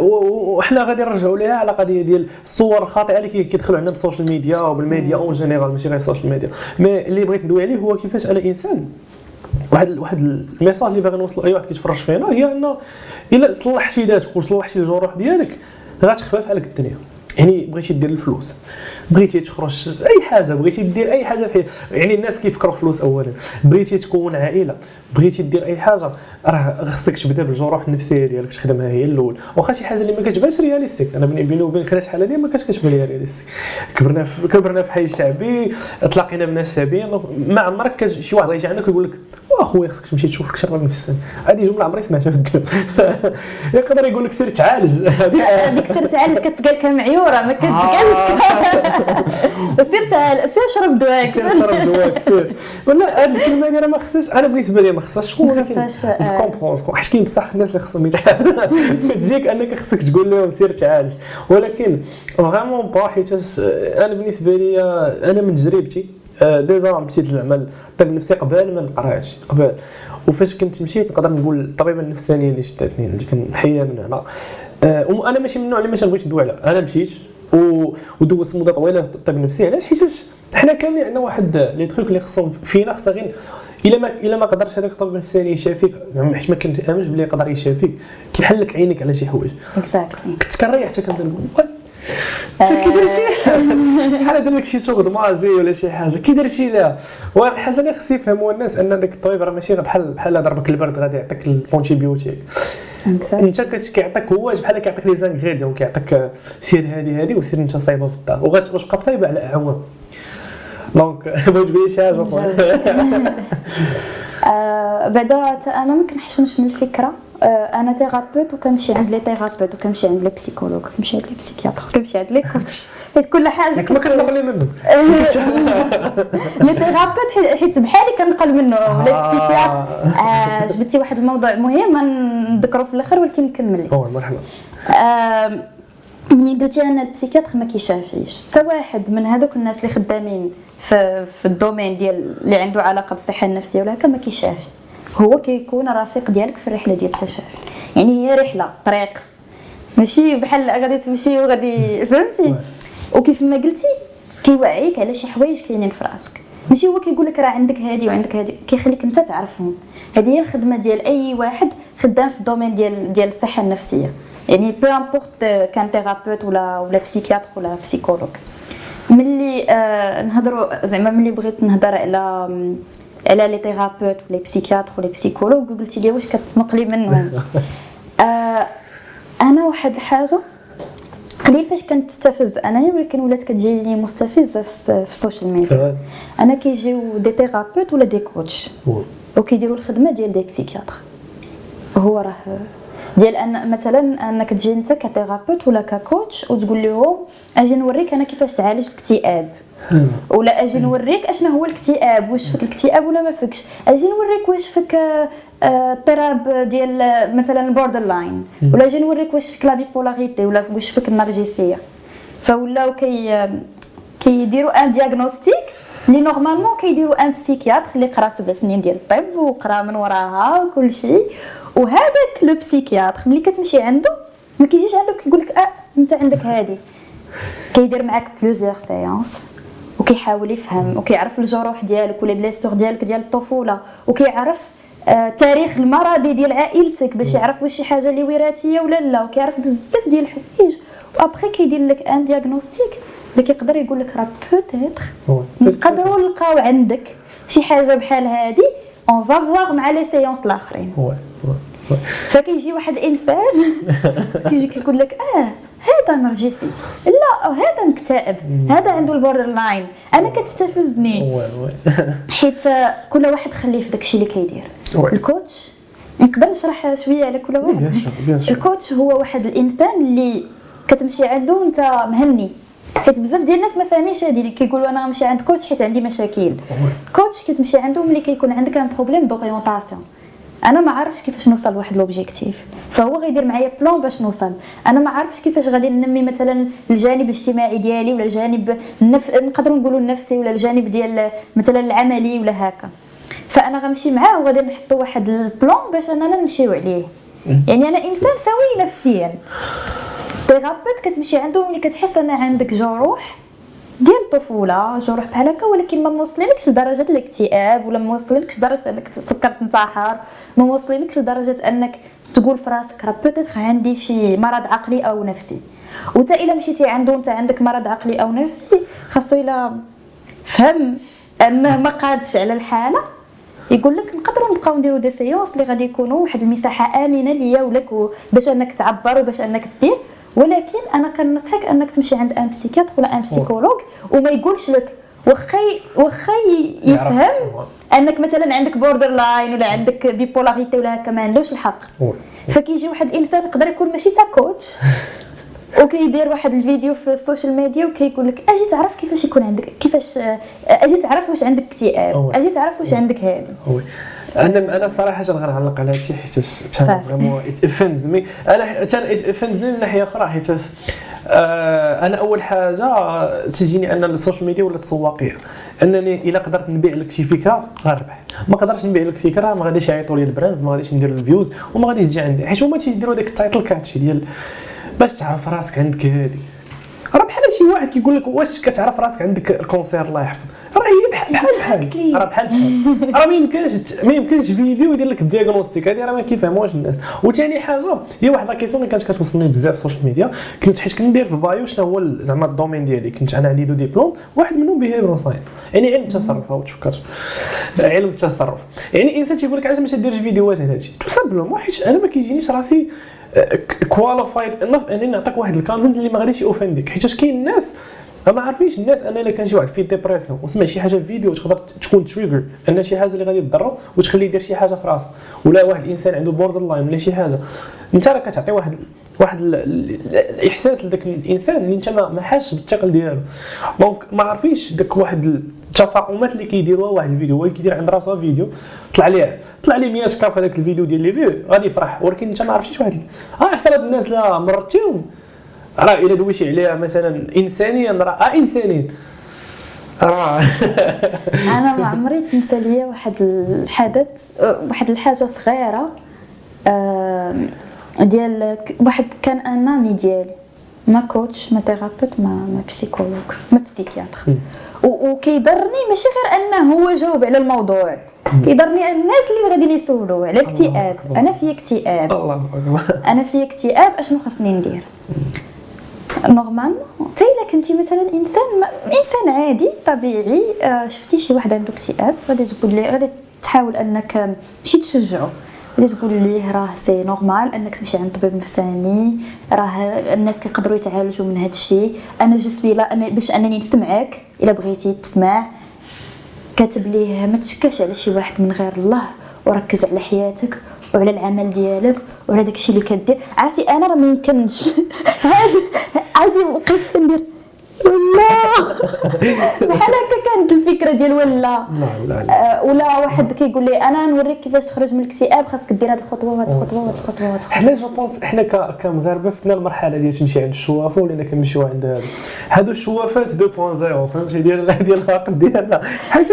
Speaker 1: و- و- وحنا غادي نرجعوا ليها على قضية ديال الصور الخاطئة اللي كي- كيدخلوا عندنا بال social media وبال média en général ماشي غير ال social media mais اللي بغيت ندوي عليه هو كيفاش أنا إنسان. واحد واحد ال message اللي باغي نوصلوا اي واحد كيتفرج فينا هي أنه إلا صلحتي ذاتك وصلحتي الجروح ديالك غتخفف عليك الدنيا. يعني بغيتي دير الفلوس. بغيتي تخرج اي حاجة بغيتي دير اي حاجة في يعني الناس كيفكروا فلوس اولا. بغيتي تكون عائلة بغيتي دير أي حاجة راه خصك تبدا بالجروح النفسية ديالك تخدمها هي الأول. واخا شي حاجة اللي ما كتبانش realistic أنا بيني وبينك أنا شحال هذه ما كانتش كتبان لي realistic كبرنا في كبرنا في حي شعبي تلاقينا بناس شعبيين ما عمرك شي واحد غيجي عندك ويقول لك أخويا خصك تمشي تشوف لك في السن هذه جملة عمري سمعتها في الدنيا. يقدر يقول لك سير تعالج.
Speaker 2: هذيك سير تعالج كتقال كمعيوره ما كتقالش. آه. سير تعالج سير شرب دواك.
Speaker 1: سير شرب دواك سير. ولا هذه الكلمة هذه ما خصهاش أنا بالنسبة لي ما خصهاش تكون ولكن je comprends حيت كاين بصح الناس اللي خصهم يتعالجوا تجيك أنك خصك تقول لهم سير تعالج. ولكن vraiment pas حيت أنا بالنسبة لي أنا من تجربتي آه، déjà مشيت زعما الطب النفسي قبل ما نقراش قبل. وفاش كنت مشيت نقدر نقول الطبيبه النفسانيه اللي شدتني اللي كنحيا من هنا. آه، وأنا ماشي من النوع اللي ما تنبغيش ندوي على أنا مشيت. ودوزت مده طويلة في الطب النفسي علاش؟ حيت حنا كاملين عندنا واحد les trucs اللي خصهم فينا خصها غير إلا ما إلا ما قدرش هذاك الطبيب النفساني يشافيك. حيت ما كنتامنش بلي يقدر يشافيك. كيحل لك عينك على شي حوايج. كنت كنريح حتى كنبدا نقول انت كي درتي بحال دار لك شي tour magie ولا شي حاجة. كي درتي لها الحاجة اللي خص يفهموا الناس أن داك الطبيب راه ماشي بحال بحال ضربك البرد غادي يعطيك ال antibiotique انت كيعطيك هو بحال كيعطيك les ingrédients كيعطيك سير هادي هادي وسير انت صايبة في الدار. وغتبقى تصايبه على اعوام donc بغيت تقولي شي حاجة
Speaker 2: آه، بعدا أنا ما كنحشمش من الفكرة. أنا thérapeute وكنمشي عند les thérapeutes وكنمشي عند les psychologues كنمشي عند les psychiatres كنمشي عند les coachs حيت كل حاجة
Speaker 1: ما كنقل منهم.
Speaker 2: les thérapeutes حيت بحالي كنقل منه. ولا آه. psychiatre آه جبتي واحد الموضوع مهم نذكروا في الآخر ولكن نكمل
Speaker 1: لي مرحبا.
Speaker 2: ملي قلتي أنا ال psychiatre ما كيشافيش. حتى واحد من هذوك الناس اللي خدامين في, في ال domaine ديال اللي عنده علاقة بالصحة النفسية ولا هكا ما كيشافي. هو كيكون رفيق ديالك في الرحلة ديال التشافي. يعني هي رحلة طريق. ماشي بحال غادي تمشي وغادي فهمتي؟ وكيف ما قلتي كيوعيك على شي حوايج كاينين في راسك. ماشي هو كيقول لك راه عندك هادي وعندك هادي. كيخليك انت تعرفهم. هذه هي الخدمة ديال أي واحد خدام في ال domaine ديال ديال الصحة النفسية. يعني peu importe كان thérapeute ولا ولا psychiatre ولا psychologue ملي آه نهضروا زعما ملي بغيت نهضر على على les thérapeutes و les psychiatres و les psychologues قلتي لي واش كتنقلي منهم؟ آه أنا واحد الحاجة قليل فاش كنت تستفز. انايا ولكن ولات كتجيني مستفزة في, ال social media. أنا كيجيو des thérapeutes ولا des coachs وكيديروا الخدمة ديال des psychiatres هو راه ديال أن مثلا انك تجي أنت ك thérapeute ولا ك coach وتقول لهم أجي نوريك أنا كيفاش تعالج الاكتئاب. ولا أجي نوريك أشنا هو الاكتئاب؟ واش فيك الاكتئاب ولا ما فيكش؟ أجي نوريك واش فيك آه، اضطراب ديال مثلا ال borderline ولا أجي نوريك واش فيك la bipolarité ولا واش فيك النرجسية. voilà كي كيديروا un diagnostic اللي normalement كيديروا un psychiatre اللي قرا سبع سنين ديال الطب وقرا من وراها وكل شيء. وهذاك le psychiatre ملي كتمشي عنده ما كيجيش عندك كيقول لك آه أنت عندك هذه. كيدير معاك plusieurs séances وكيحاول يفهم وكيعرف الجروح ديالك ولا blessures ديالك ديال الطفولة وكيعرف آه تاريخ المرضي ديال عائلتك باش يعرف واش شي حاجة اللي وراثية ولا لا وكيعرف بزاف ديال الحوايج. وأبخي كيدير لك un diagnostic اللي كيقدر يقول لك راه peut-être نقدروا نلقاو عندك شي حاجة بحال هذه on va voir مع les séances الآخرين. فكيجي واحد الانسان كيجي كيقول لك آه هذا نرجسي لا هذا مكتئب هذا عنده ال borderline. أنا كتستفزني. حيت كل واحد خليه في داكشي اللي كيدير. ال coach نقدر نشرح شوية على كل واحد؟ ال coach هو واحد الإنسان اللي كتمشي عنده وانت مهني حيت بزاف ديال الناس ما فاهمينش هادي كيقولوا أنا غنمشي عند coach حيت عندي مشاكل. coach كتمشي عنده ملي كيكون عندك un problème d'orientation أنا ما عارفش كيفاش نوصل لواحد l'objectif فهو غيدير معايا plan باش نوصل. أنا ما عارفش كيفاش غادي ننمي مثلا الجانب الاجتماعي ديالي ولا الجانب النفس نقدروا نقولوا النفسي ولا الجانب ديال مثلا العملي ولا هكا. فأنا غنمشي معاه وغادي نحطوا واحد ال plan باش أننا نمشيو عليه. يعني أنا إنسان سوي نفسيا. thérapeute كتمشي عنده ملي كتحس ان عندك جروح الطفوله جروح بحال هكا ولكن ما موصلينكش لدرجة الاكتئاب ولا ما موصلينكش لدرجه انك تفكر تنتحر ما موصلينكش لدرجة انك تقول في راسك راه peut-être عندي شي مرض عقلي أو نفسي وتا إلا مشيتي عنده انت عندك مرض عقلي أو نفسي خاصو إلا فهم انه ما قادش على الحالة يقول لك نقدروا نبقاو نديروا des séances اللي غادي يكونوا واحد المساحة آمنة ليا ولك باش أنك تعبر وباش أنك دير ولكن أنا كنصحك أنك تمشي عند un psychiatre ولا un psychologue وما يقولش لك. واخا واخا يفهم أنك مثلا عندك en borderline ولا عندك bipolarité ولا هكا ما عندوش الحق فكيجي واحد الانسان يقدر يكون ماشي تا coach وكيدير واحد الفيديو في ال social media وكيقول لك أجي تعرف كيفاش يكون عندك كيفاش أجي تعرف واش عندك اكتئاب. أجي تعرف واش عندك هذه.
Speaker 1: أنا أنا صراحة غنعلق على هادشي حيت vraiment offends me أنا كان offends من ناحية أخرى حيت آه أنا أول حاجة تجيني أن ال social media ولات سواقية. أنني إلا قدرت نبيع لك شي فكرة غنربح ما قدرتش نبيع لك فكرة ما غاديش يعيطوا لي ال brands ما غاديش ندير ال views وما غاديش تجي عندي. حيت هما تيديروا ديك ال title catchy ديال باش تعرف راسك عندك هذه راه بحال شي واحد كيقول لك واش كتعرف راسك عندك ال cancer الله يحفظ راه هي بحال بحال. بحال راه بحال بحال راه ما يمكنش ما يمكنش فيديو يدير لك ال diagnostic. هذه راه ما كيفهموهاش الناس. وثاني حاجة هي واحد la question اللي كانت كتوصلني بزاف في ال social media كنت حيت كندير في bio شنو هو زعما ال domaine ديالي. كنت أنا عندي deux diplômes واحد منهم behavioral science يعني علم التصرف how تفكر. علم التصرف. يعني إنسان تيقول لك علاش ما تديرش فيديوهات على هادشي. tout simplement حيت أنا ما كيجينيش راسي qualified enough أنني نعطيك واحد ال content اللي ما غاديش ي offendيك حيت كاين الناس ما عارفينش الناس أنا الا كان شي واحد في dépression وسمع شي حاجة في فيديو تقدر تكون trigger أن شي حاجة اللي غادي تضرو وتخليه يدير شي حاجة في راسه. ولا واحد الإنسان عنده بوردر لاين ولا شي حاجة. أنت راه كتعطي واحد واحد الاحساس لذاك الإنسان اللي أنت ما حاسش بالثقل ديالو. دونك ما عارفينش داك واحد التفاقمات اللي كيديروها واحد الفيديو. هو كيدير عند راسو فيديو. طلع ليه طلع ليه 100 كاف هذاك الفيديو ديال لي فيو. غادي يفرح. ولكن أنت ما عرفتيش واحد آه أحسن الناس لا مرتيهم. راه الا دويتي عليها مثلا انسانيا راه آه انسانيا.
Speaker 2: راه. أنا ما عمري تنسى ليا واحد الحدث واحد الحاجة صغيرة ديال واحد كان un ami ديالي ما coach ما thérapeute ما ما psychologue ما psychiatre وكيضرني ماشي غير أنه هو جاوب على الموضوع كيضرني الناس اللي غاديين يسولوا على الاكتئاب أنا في اكتئاب. الله أنا في اكتئاب أشنو خاصني ندير؟ normalement. حتى إلا كنتي مثلا إنسان إنسان عادي طبيعي. آه، شفتي شي واحد عنده اكتئاب غادي تقول لي غادي تحاول أنك ماشي تشجعه اللي تقول ليه راه c'est normal أنك تمشي عند طبيب نفساني راه الناس كيقدروا يتعالجوا من هذا الشيء أنا je là أنا باش أنني نسمعك إلا بغيتي تسمع. كاتب ليه ما تشكاش على شي واحد من غير الله وركز على حياتك وعلى العمل ديالك وعلى داكشي اللي كدير عرفتي أنا راه ما يمكنش عادي بقيت كندير ولا بحال هكا كانت الفكرة ديال ولا؟ لا لا آه، ولا واحد كيقول لي أنا نوريك كيفاش تخرج من الاكتئاب خاصك دير هذه الخطوة وهذه الخطوة وهذه الخطوة وهذه الخطوة.
Speaker 1: حنا je pense حنا كمغاربة فتنا المرحلة ديال تمشي عند الشوافة ولينا كنمشيو عند هادو. هادو الشوافات 2.0 فهمتي؟ ديال ديال الوقت ديالنا. حيت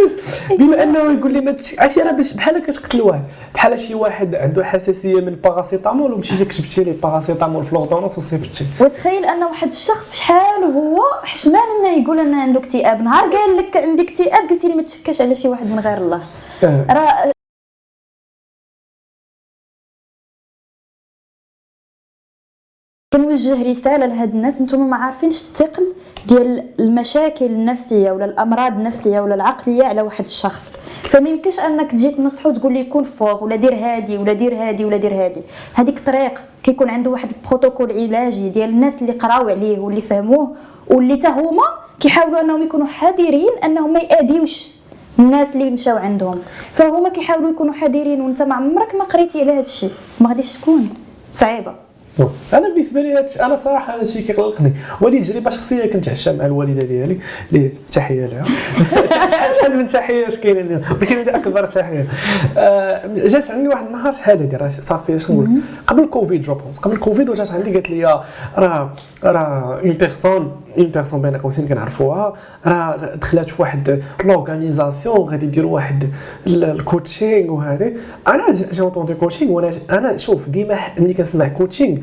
Speaker 1: بما أنه يقول لي ما عرفتي راه بحال كتقتل واحد بحال شي واحد عنده حساسية من paracétamol ومشيتي كتبتي ليه paracétamol في l'ordonnance وصيفطتي.
Speaker 2: وتخيل أن واحد الشخص شحال هو حشمان إنه يقول أنا عنده اكتئاب نهار قال لك عندي اكتئاب قلتي لي ما تشكاش على شي واحد من غير الله أه. راه كنوجه رسالة لهاد الناس. نتوما ما عارفينش الثقل ديال المشاكل النفسية ولا الأمراض النفسية ولا العقلية على واحد الشخص. فما يمكنش أنك تجي تنصحو وتقول لي كون فوق ولا دير هادي ولا دير هادي ولا دير هادي. هذيك طريق كيكون عنده واحد البروتوكول علاجي ديال الناس اللي قراو عليه واللي فهموه واللي تا هما كيحاولوا أنهم يكونوا حذرين أنهم ما ياديوش الناس اللي مشاو عندهم. فهما كيحاولوا يكونوا حذرين وانت ما عمرك ما قريتي على هذا الشيء ما غاديش تكون. صعيبة.
Speaker 1: أنا بالنسبة لي أنا صراحة هذا الشيء كيقلقني. وهذه تجربه شخصية كنت عشا مع الوالدة ديالي اللي تحية لها. شحال من تحيات كاينين ولكن هذه أكبر تحية. آه، جات عندي واحد النهار شحال هذه راه صافي اش نقول؟ قبل كوفيد je pense. قبل كوفيد وجات عندي قالت لي راه راه une personne une personne بين قوسين كنعرفوها راه دخلات في واحد l'organisation غادي يديروا واحد ال coaching وهذا أنا j'ai entendu coaching وأنا أنا شوف ديما ملي كنسمع coaching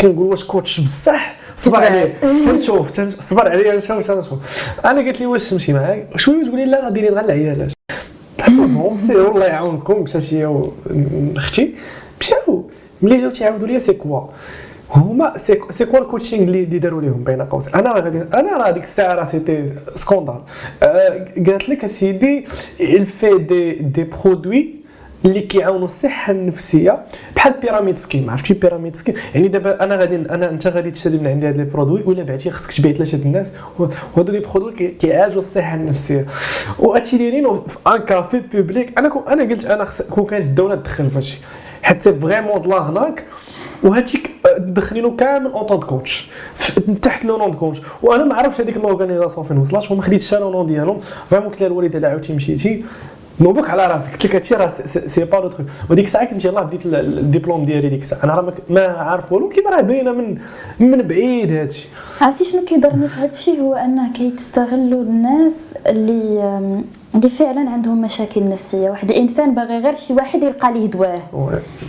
Speaker 1: كنقول واش coach بصح صبر عليه تنشوف صبر عليا نشوف تنشوف أنا قالت لي واش تمشي معاك شوية تقول لي لا راه ديري غير العيالات bon c'est الله يعاونكم مشات هي واختي مشاو. ملي جاو تيعاودوا لي c'est quoi هما c'est quoi ال coaching اللي اللي داروا لهم بين قوسين أنا راه غادي أنا راه ديك الساعة راه c'était scandale آه، قالت لك أسيدي elle fait des des produits اللي كيعاونوا الصحة النفسية بحال pyramid scheme عرفتي pyramid scheme يعني دابا أنا غادي أنا أنت غادي تشري من عندي هاد les produits ولا بعتي خصك تبيع ثلاثة الناس وهادو les produits كي- كيعالجوا الصحة النفسية. وهادشي دايرينه في un café public أنا كون أنا قلت أنا خص كون كانت الدولة تدخل في هادشي حيت vraiment de l'arnaque وهادشي ك- دخلينو كامل en coach تحت le nom coach وأنا ما عرفتش هذيك l'organisation فين وصلت وما خديتش le nom ديالهم. vraiment قلت لها الوالده عاوتاني مشيتي. نوبك على راسك. قلت لك هادشي راه c'est- pas le truc وديك الساعة كنت يلاه بديت ال- ال- الدبلوم ديالي ديك الساعة. أنا راه ما عارف والو كيما راه باينه من من بعيد هادشي.
Speaker 2: عرفتي شنو كيضرني في هذا الشيء هو أنه كيتستغلوا الناس اللي اللي فعلا عندهم مشاكل نفسية. واحد الإنسان باغي غير شي واحد يلقى ليه دواه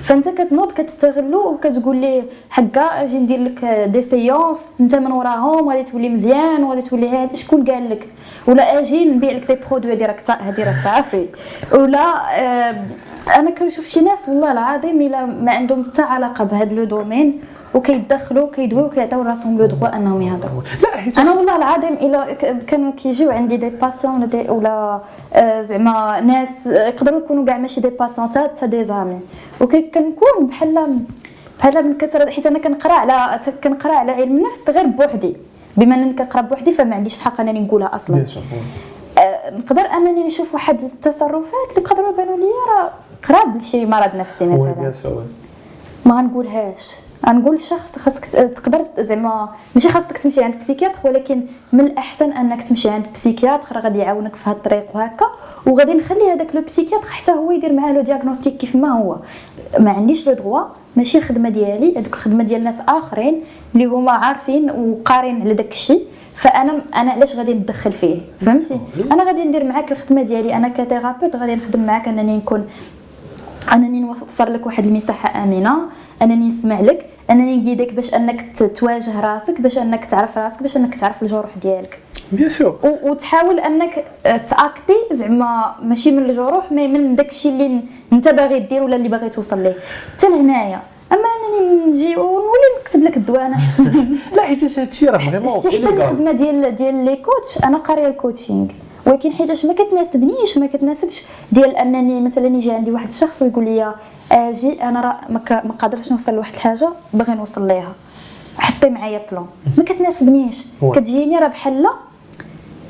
Speaker 2: فأنت كتنوض كتستغلو وكتقول ليه حقا أجي ندير لك des séances أنت من وراهم غادي تولي مزيان وغادي تولي هذا شكون قال لك؟ ولا أجي نبيع لك des produits هادي راك هادي راه صافي. ولا آم، أنا كنشوف شي ناس والله العظيم إلا ما عندهم حتى علاقة بهذا le domaine وكيدخلوا كيدويو وكيعطيو راسهم le droit انهم يهضروا.
Speaker 1: لا حيت
Speaker 2: أنا والله العظيم إلا كانوا كيجيو عندي des patients ولا des ولا آه، زعما ناس آه، يقدروا يكونوا كاع ماشي des patients تا des amis. وكنكون بحال بحال من كثر حيت أنا كنقرأ على كنقرأ على علم النفس غير بوحدي. بما أنني كنقرأ بوحدي فما عنديش الحق أنني نقولها
Speaker 1: أصلا.
Speaker 2: آه، نقدر أنني نشوف واحد التصرفات اللي يقدروا يبانوا لي راه قراب لشي مرض نفسي مثلا. ما غنقولهاش. غنقول الشخص خاصك تقدر زعما ماشي خاصك تمشي عند بسيكياتر ولكن من الأحسن أنك تمشي عند بسيكياتر غادي يعاونك في هاد الطريق وهكا وغادي نخلي هذاك لو بسيكياتر حتى هو يدير معاه لو دياغنوستيك كيف ما هو. ما عنديش لو دغوا ماشي الخدمة ديالي هذوك الخدمة ديال ناس آخرين اللي هما عارفين وقارين على داك الشيء. فأنا أنا علاش غادي نتدخل فيه؟ فهمتي؟ أنا غادي ندير معاك الخدمة ديالي أنا ك thérapeute غادي نخدم معاك أنني نكون أنني نوفر لك واحد المساحة آمنة. أنني نسمع لك. أنني نقيدك باش أنك تواجه راسك باش أنك تعرف راسك باش أنك تعرف الجروح ديالك.
Speaker 1: bien
Speaker 2: sûr وتحاول أنك آه، تاكتي زعما ماشي من الجروح mais من داكشي اللي أنت باغي دير ولا اللي باغي توصل ليه. حتى لهنايا. أما أنني نجي ونولي نكتب لك الدواء أنا
Speaker 1: لا حيت هادشي راه
Speaker 2: vraiment حتى الخدمة ديال ديال les coachs أنا قارية ال coaching ولكن حيتاش ما كتناسبنيش ما كتناسبش. ديال أنني مثلا يجي عندي واحد الشخص ويقول لي آجي أنا راه ما قادرش نوصل لواحد الحاجة باغي نوصل ليها. حطي معايا plan ما كتناسبنيش. كتجيني راه بحال لا.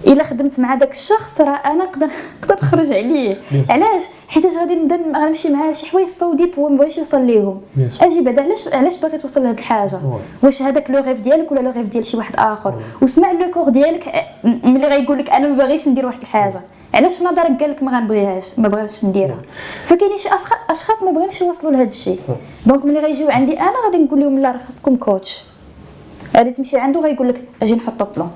Speaker 2: إلا خدمت مع داك الشخص راه أنا نقدر نقدر نخرج عليه. علاش؟ حيتاش غادي نبدا غنمشي معاه لشي حوايج صوديب هو مبغيش يوصل ليهم. أجي بعدا علاش علاش باغي توصل لهاد
Speaker 1: الحاجة.
Speaker 2: واش هذاك le rêve ديالك ولا le rêve ديال شي واحد آخر؟ وسمع le corps ديالك ملي غيقول لك أنا ما باغيش ندير واحد الحاجة. علاش في نظرك قال لك ما غنبغيهاش ما بغاش نديرها؟ فكاينين شي أشخاص ما بغيوش يوصلوا لهذا الشيء donc ملي غيجيو عندي أنا غادي نقول لهم لا راه خاصكم coach غادي تمشي عنده غيقول لك أجي نحطو plan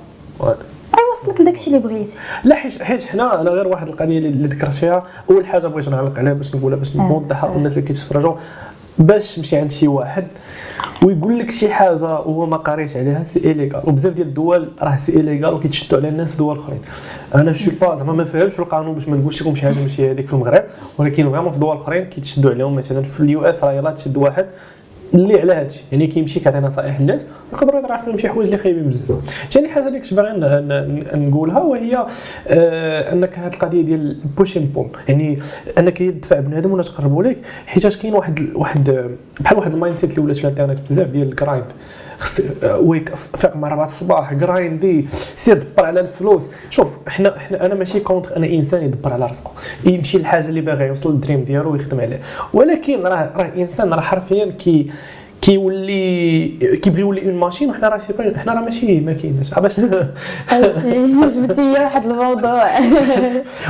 Speaker 2: غيوصلك لداك الشيء اللي بغيتي.
Speaker 1: لا حيت حيت حنا أنا غير واحد القضية اللي اللي ذكرت فيها أول حاجة بغيت نعلق عليها باش نقولها باش نوضحها
Speaker 2: صحيح.
Speaker 1: والناس اللي كيتفرجوا. باش تمشي عند شي واحد ويقول لك شي حاجة هو ما قاريش عليها c'est illégal وبزاف ديال الدول راه c'est illégal وكيتشدوا على الناس في دول أخرين. أنا je sais pas زعما ما فهمتش القانون باش ما نقولش لكم شي حاجة ماشي هذيك في المغرب. ولكن vraiment في دول أخرين كيتشدوا عليهم. مثلا في ال US راه يلاه تشد واحد. اللي على هادشي. يعني كيمشي كيعطي نصائح الناس يقدروا يطرح فيهم شي حوايج اللي خايبين بزاف. ثاني حاجة اللي كنت باغي نقولها وهي آه أنك هاد القضية ديال pushing people يعني أنك تدفع بنادم ولا تقربوا ليك حيتاش كاين واحد واحد بحال واحد ال mindset اللي ولات في الإنترنت بزاف ديال ال grind ويك فيق مع 4 الصباح grind ي سير دبر على الفلوس. شوف حنا حنا أنا ماشي contre أنا إنسان يدبر على رزقه. يمشي للحاجه اللي باغي يوصل لل dream ديالو ويخدم عليه ولكن راه راه إنسان راه حرفيا كي كيولي كيبغي يولي une machine وحنا راه c'est حنا راه ماشي ما كايناش عا باش
Speaker 2: جبتي واحد الموضوع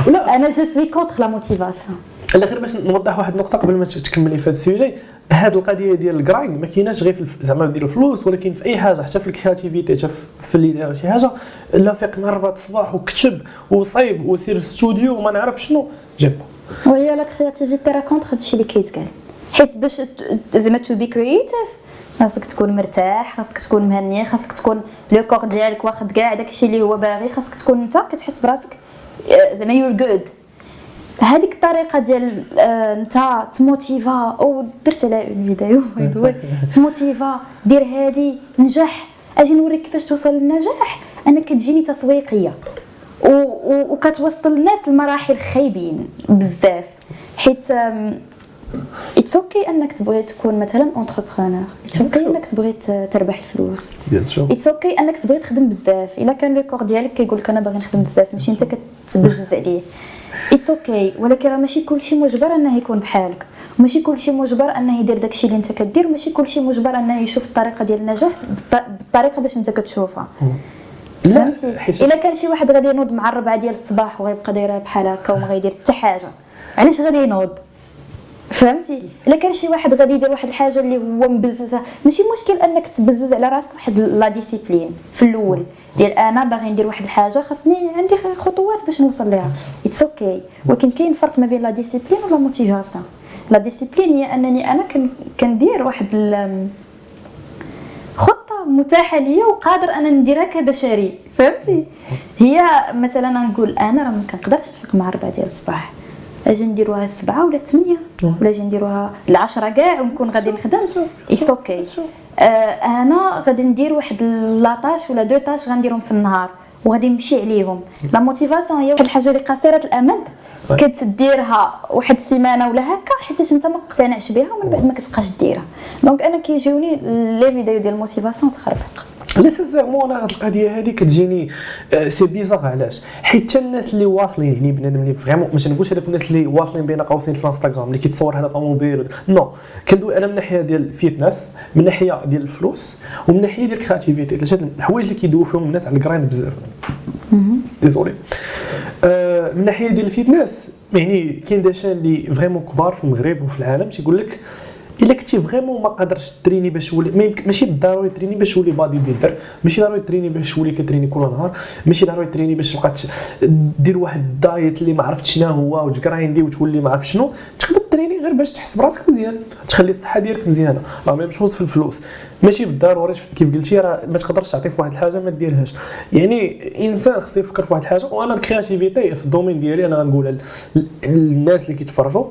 Speaker 2: أنا je suis contre la motivation
Speaker 1: لا غير باش نوضح واحد النقطة قبل ما تكملي في هذا ال sujet هذه القضية ديال ال grind ما كايناش غير زعما ديال الفلوس ولكن في أي حاجة حتى في ال créativité حتى في- اللي داير شي حاجة لا فيق نهار 4 الصباح وكتب وصايب وسير الاستوديو وما نعرف شنو. جيب.
Speaker 2: وهي la créativité راه contre هادشي اللي كيتقال حيت باش زعما to be creative خاصك تكون مرتاح خاصك تكون مهني خاصك تكون le corps ديالك واخد كاع داكشي اللي هو باغي خاصك تكون انت كتحس براسك آه، زعما you're good هذيك الطريقة ديال آه، انت تموتيفا أو درت على une vidéo by the way تموتيفا دير هادي نجح. أجي نوريك كيفاش توصل للنجاح؟ أنا كتجيني تسويقية. وكتوصل الناس لمراحل خايبين بزاف. حيت it's okay أنك تبغي تكون مثلا entrepreneur it's okay أنك تبغي تربح الفلوس. it's okay أنك تبغي تخدم بزاف. إلا كان le corps ديالك كيقول لك أنا باغي نخدم بزاف ماشي أنت كتبزز عليه. it's okay ولكن راه ماشي كلشي مجبر أنه يكون بحالك. وماشي كلشي مجبر أنه يدير داكشي اللي أنت كدير. وماشي كلشي مجبر أنه يشوف الطريقة ديال النجاح بالط- بالطريقة باش أنت كتشوفها.
Speaker 1: لا،
Speaker 2: فهمتي؟ إلا كان شي واحد غادي ينوض مع الربعة ديال الصباح وغيبقى دايرها بحال هكا وما غيدير حتى حاجة. علاش غادي ينوض؟ فهمتي؟ إلا كان شي واحد غادي يدير واحد الحاجة اللي هو مبززها. ماشي مشكل أنك تبزز على راسك واحد la discipline في الأول. ديال أنا باغي ندير واحد الحاجة خاصني عندي خطوات باش نوصل ليها it's okay okay. ولكن كاين فرق ما بين la discipline و la motivation la discipline هي أنني أنا كن- كندير واحد خطة متاحة ليا وقادر أنا نديرها كبشري. فهمتي؟ هي مثلا نقول أنا راه ما كنقدرش نفيق مع 4 ديال الصباح. أجي نديروها السبعة ولا الثمانية ولا أجي نديروها العشرة كاع ونكون غادي نخدم. it's okay أنا غادي ندير واحد la tâche ولا deux tâches غنديرهم في النهار وغادي نمشي عليهم. la motivation هي واحد الحاجة اللي قصيرة
Speaker 1: الأمد.
Speaker 2: كتديرها واحد السيمانه ولا هكا حيت أنت ما مقتنعش بها ومن بعد ما كتبقاش ديرها. donc أنا كيجيوني les vidéos ديال ال motivation تخربق
Speaker 1: la sincèrement أنا هاد القضية هادي كتجيني آه، c'est bizarre علاش؟ حيت حتى الناس اللي واصلين يعني بنادم اللي vraiment ما تنقولش هذوك الناس اللي واصلين بين قوسين في الانستغرام اللي كيتصور هذا طوموبيل non كندوي أنا من ناحية ديال ال fitness من ناحية ديال الفلوس ومن ناحية ديال ال creativity ثلاثة الحوايج اللي كيدوي فيهم الناس على ال grind بزاف. désolé آه، من ناحية ديال ال fitness يعني كاين des gens اللي vraiment كبار في المغرب وفي العالم تيقول لك إلا كنتي vraiment ما قادرش تـ train ي باش تولي ماشي بالضروري تـ train ي باش تولي bodybuilder ماشي ضروري تريني باش تولي كتريني كل نهار ماشي ضروري تـ train ي باش تبقى دير واحد ال diet اللي ما عرفت شنو هو وت grind ي وتولي ما عرفت شنو تقدر تـ train ي غير باش تحس براسك مزيان تخلي الصحة ديالك مزيانة. راه même chose في الفلوس. ماشي بالضروري كيف قلتي راه ما تقدرش تعطي في واحد الحاجة ما ديرهاش. يعني إنسان خصو يفكر في واحد الحاجة وأنا ال creativity في ال domaine ديالي أنا غنقولها لل- للناس اللي كيتفرجوا.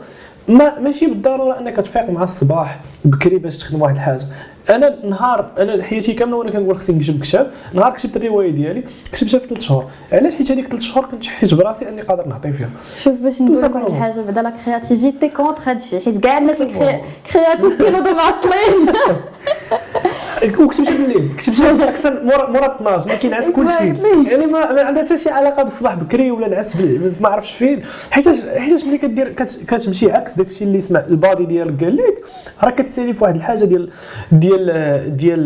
Speaker 1: ما ماشي بالضرورة أنك تفيق مع الصباح بكري باش تخدم واحد الحاجة. أنا نهار أنا حياتي كاملة وأنا كنقول خصني نكتب كتاب نهار كتبت الرواية ديالي كتبتها في ثلاث شهور. علاش حيت هذيك ثلاث شهور كنت حسيت براسي أني قادر نعطي فيها؟
Speaker 2: شوف باش نقول لك واحد. الحاجة بعدا la créativité contre هادشي حيت كاع الناس اللي créatifs كينوضوا معطلين
Speaker 1: وكتبت بالليل كتبت أكثر مورا مورا 12 ما كينعس كل شيء
Speaker 2: Exactly.
Speaker 1: يعني ما, عندها حتى شي علاقة بالصباح بكري ولا نعس ما عرفتش فين. حيتاش حيتاش ملي كدير كت- كتمشي عكس داكشي اللي سمع ال body ديالك قال لك راه كتسالي في واحد الحاجة ديال ديال ديال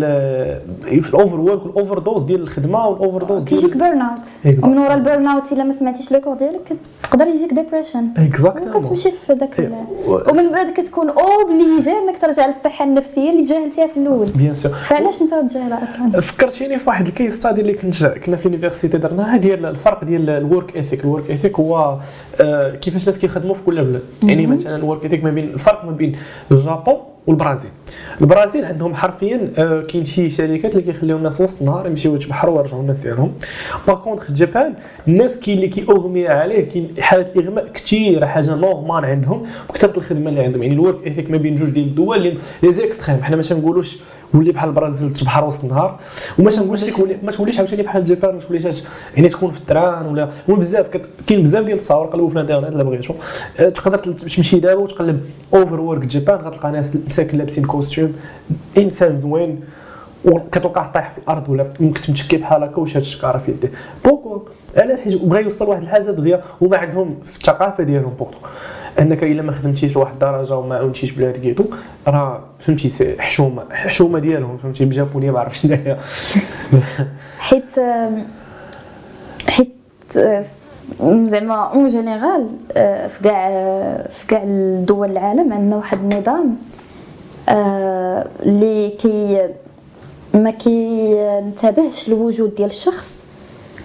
Speaker 1: في ال overwork وال overdose ديال الخدمة وال overdose
Speaker 2: كيجيك
Speaker 1: ديال burnout.
Speaker 2: ومن ورا ال burnout إلا ما سمعتيش le corps ديالك تقدر يجيك depression
Speaker 1: exactement
Speaker 2: وكتمشي في داك
Speaker 1: و-
Speaker 2: ومن بعد كتكون obligé إنك ترجع للصحة النفسية اللي تجاهلتيها في الأول.
Speaker 1: bien sûr
Speaker 2: فعلاش انت تجاهلها أصلا؟
Speaker 1: فكرتيني في واحد case study اللي كنت كنا في ال university درناها ديال الفرق ديال ال work ethic ال work ethic هو آه، كيفاش الناس كيخدموا في كل بلاد. يعني مثلا ال work ethic ما بين الفرق ما بين الجابون والبرازيل. البرازيل عندهم حرفيا آه، كاين شي شركات اللي كيخليو الناس وسط النهار يمشيو يتبحروا ويرجعوا الناس ديالهم. par contre جابان الناس كاين اللي كيغمي عليه كاين حالات إغماء كثيره حاجة normale عندهم. وكثره الخدمة اللي عندهم. يعني ال work ethic ما بين جوج ديال الدول اللي les extrêmes. حنا ما تنقولوش ولي بحال البرازيل تبحر وسط النهار وما تنقولش لك ما توليش عاوتاني بحال الجابان ما توليش يعني تكون في ال train ولا بزاف كاين بزاف ديال التصاور قلبوا في الانترنت إلا بغيتو. أه، تقدر تمشي دابا وتقلب overwork Japan غتلقى ناس مساكن لابسين costume إنسان زوين وكتلقاه طايح في الأرض ولا ممكن متكي بحال هكا وشاد الشكارة في يديه. beaucoup علاش؟ حيت بغا يوصل واحد الحاجة دغيا وما عندهم في الثقافة ديالهم بورتو أنك إلا ما خدمتيش لواحد الدرجه وما عاونتيش بلاد كيتو راه فهمتي حشومة حشومة ديالهم فهمتي بالجابونية ما عرفتش شناهي
Speaker 2: حيت حيت زعما en général في كاع في كاع دول العالم عندنا واحد النظام اللي كي ما كينتبهش للوجود ديال الشخص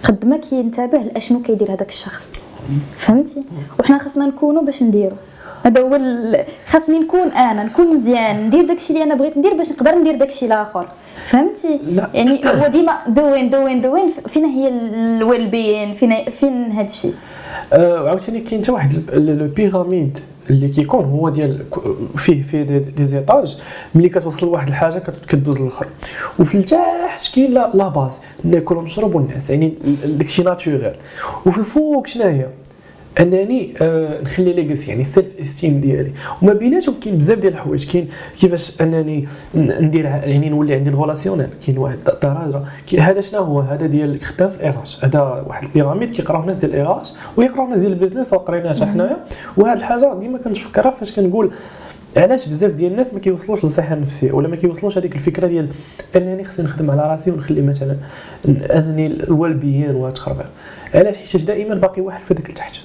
Speaker 2: قد ما كينتبه لأشنو كيدير هذاك الشخص. فهمتي؟ وحنا خاصنا نكونوا باش نديرو. هذا هو ال- خاصني نكون أنا نكون مزيان ندير داكشي اللي أنا بغيت ندير باش نقدر ندير داكشي الآخر. فهمتي؟
Speaker 1: لا.
Speaker 2: يعني هو ديما doing doing doing فين هي ال well-being فين فين هادشي؟
Speaker 1: آه، عاوتاني كاين حتى واحد le pyramide اللي كيكون هو ديال فيه فيه des, des étages ملي كتوصل لواحد الحاجة كدوز للآخر. وفي التحت كاين la, base ناكل ونشرب ونعس يعني داكشي ناتوريل وفي الفوق شنو هي انني آه نخلي ليغاسي يعني السيلف استيم ديالي. وما بيناتهم كاين بزاف ديال الحوايج. كاين كيفاش انني ندير يعني نولي عندي الغولاسيونيل كاين واحد الدرجه هذا شنو هو؟ هذا ديال خدام في الاغاش هذا واحد البيراميد كيقراو الناس ديال الاغاش ويقراو الناس ديال البيزنس وقريناها حنايا. وهذه الحاجة ديما كنفكرها فاش كنقول علاش بزاف ديال الناس ما كيوصلوش للصحة النفسية ولا ما كيوصلوش هذيك الفكرة ديال انني خصني نخدم على راسي ونخلي مثلا انني ال well-being وهذا التخربيق علاش؟ حيت دائما باقي واحد في ذاك لتحت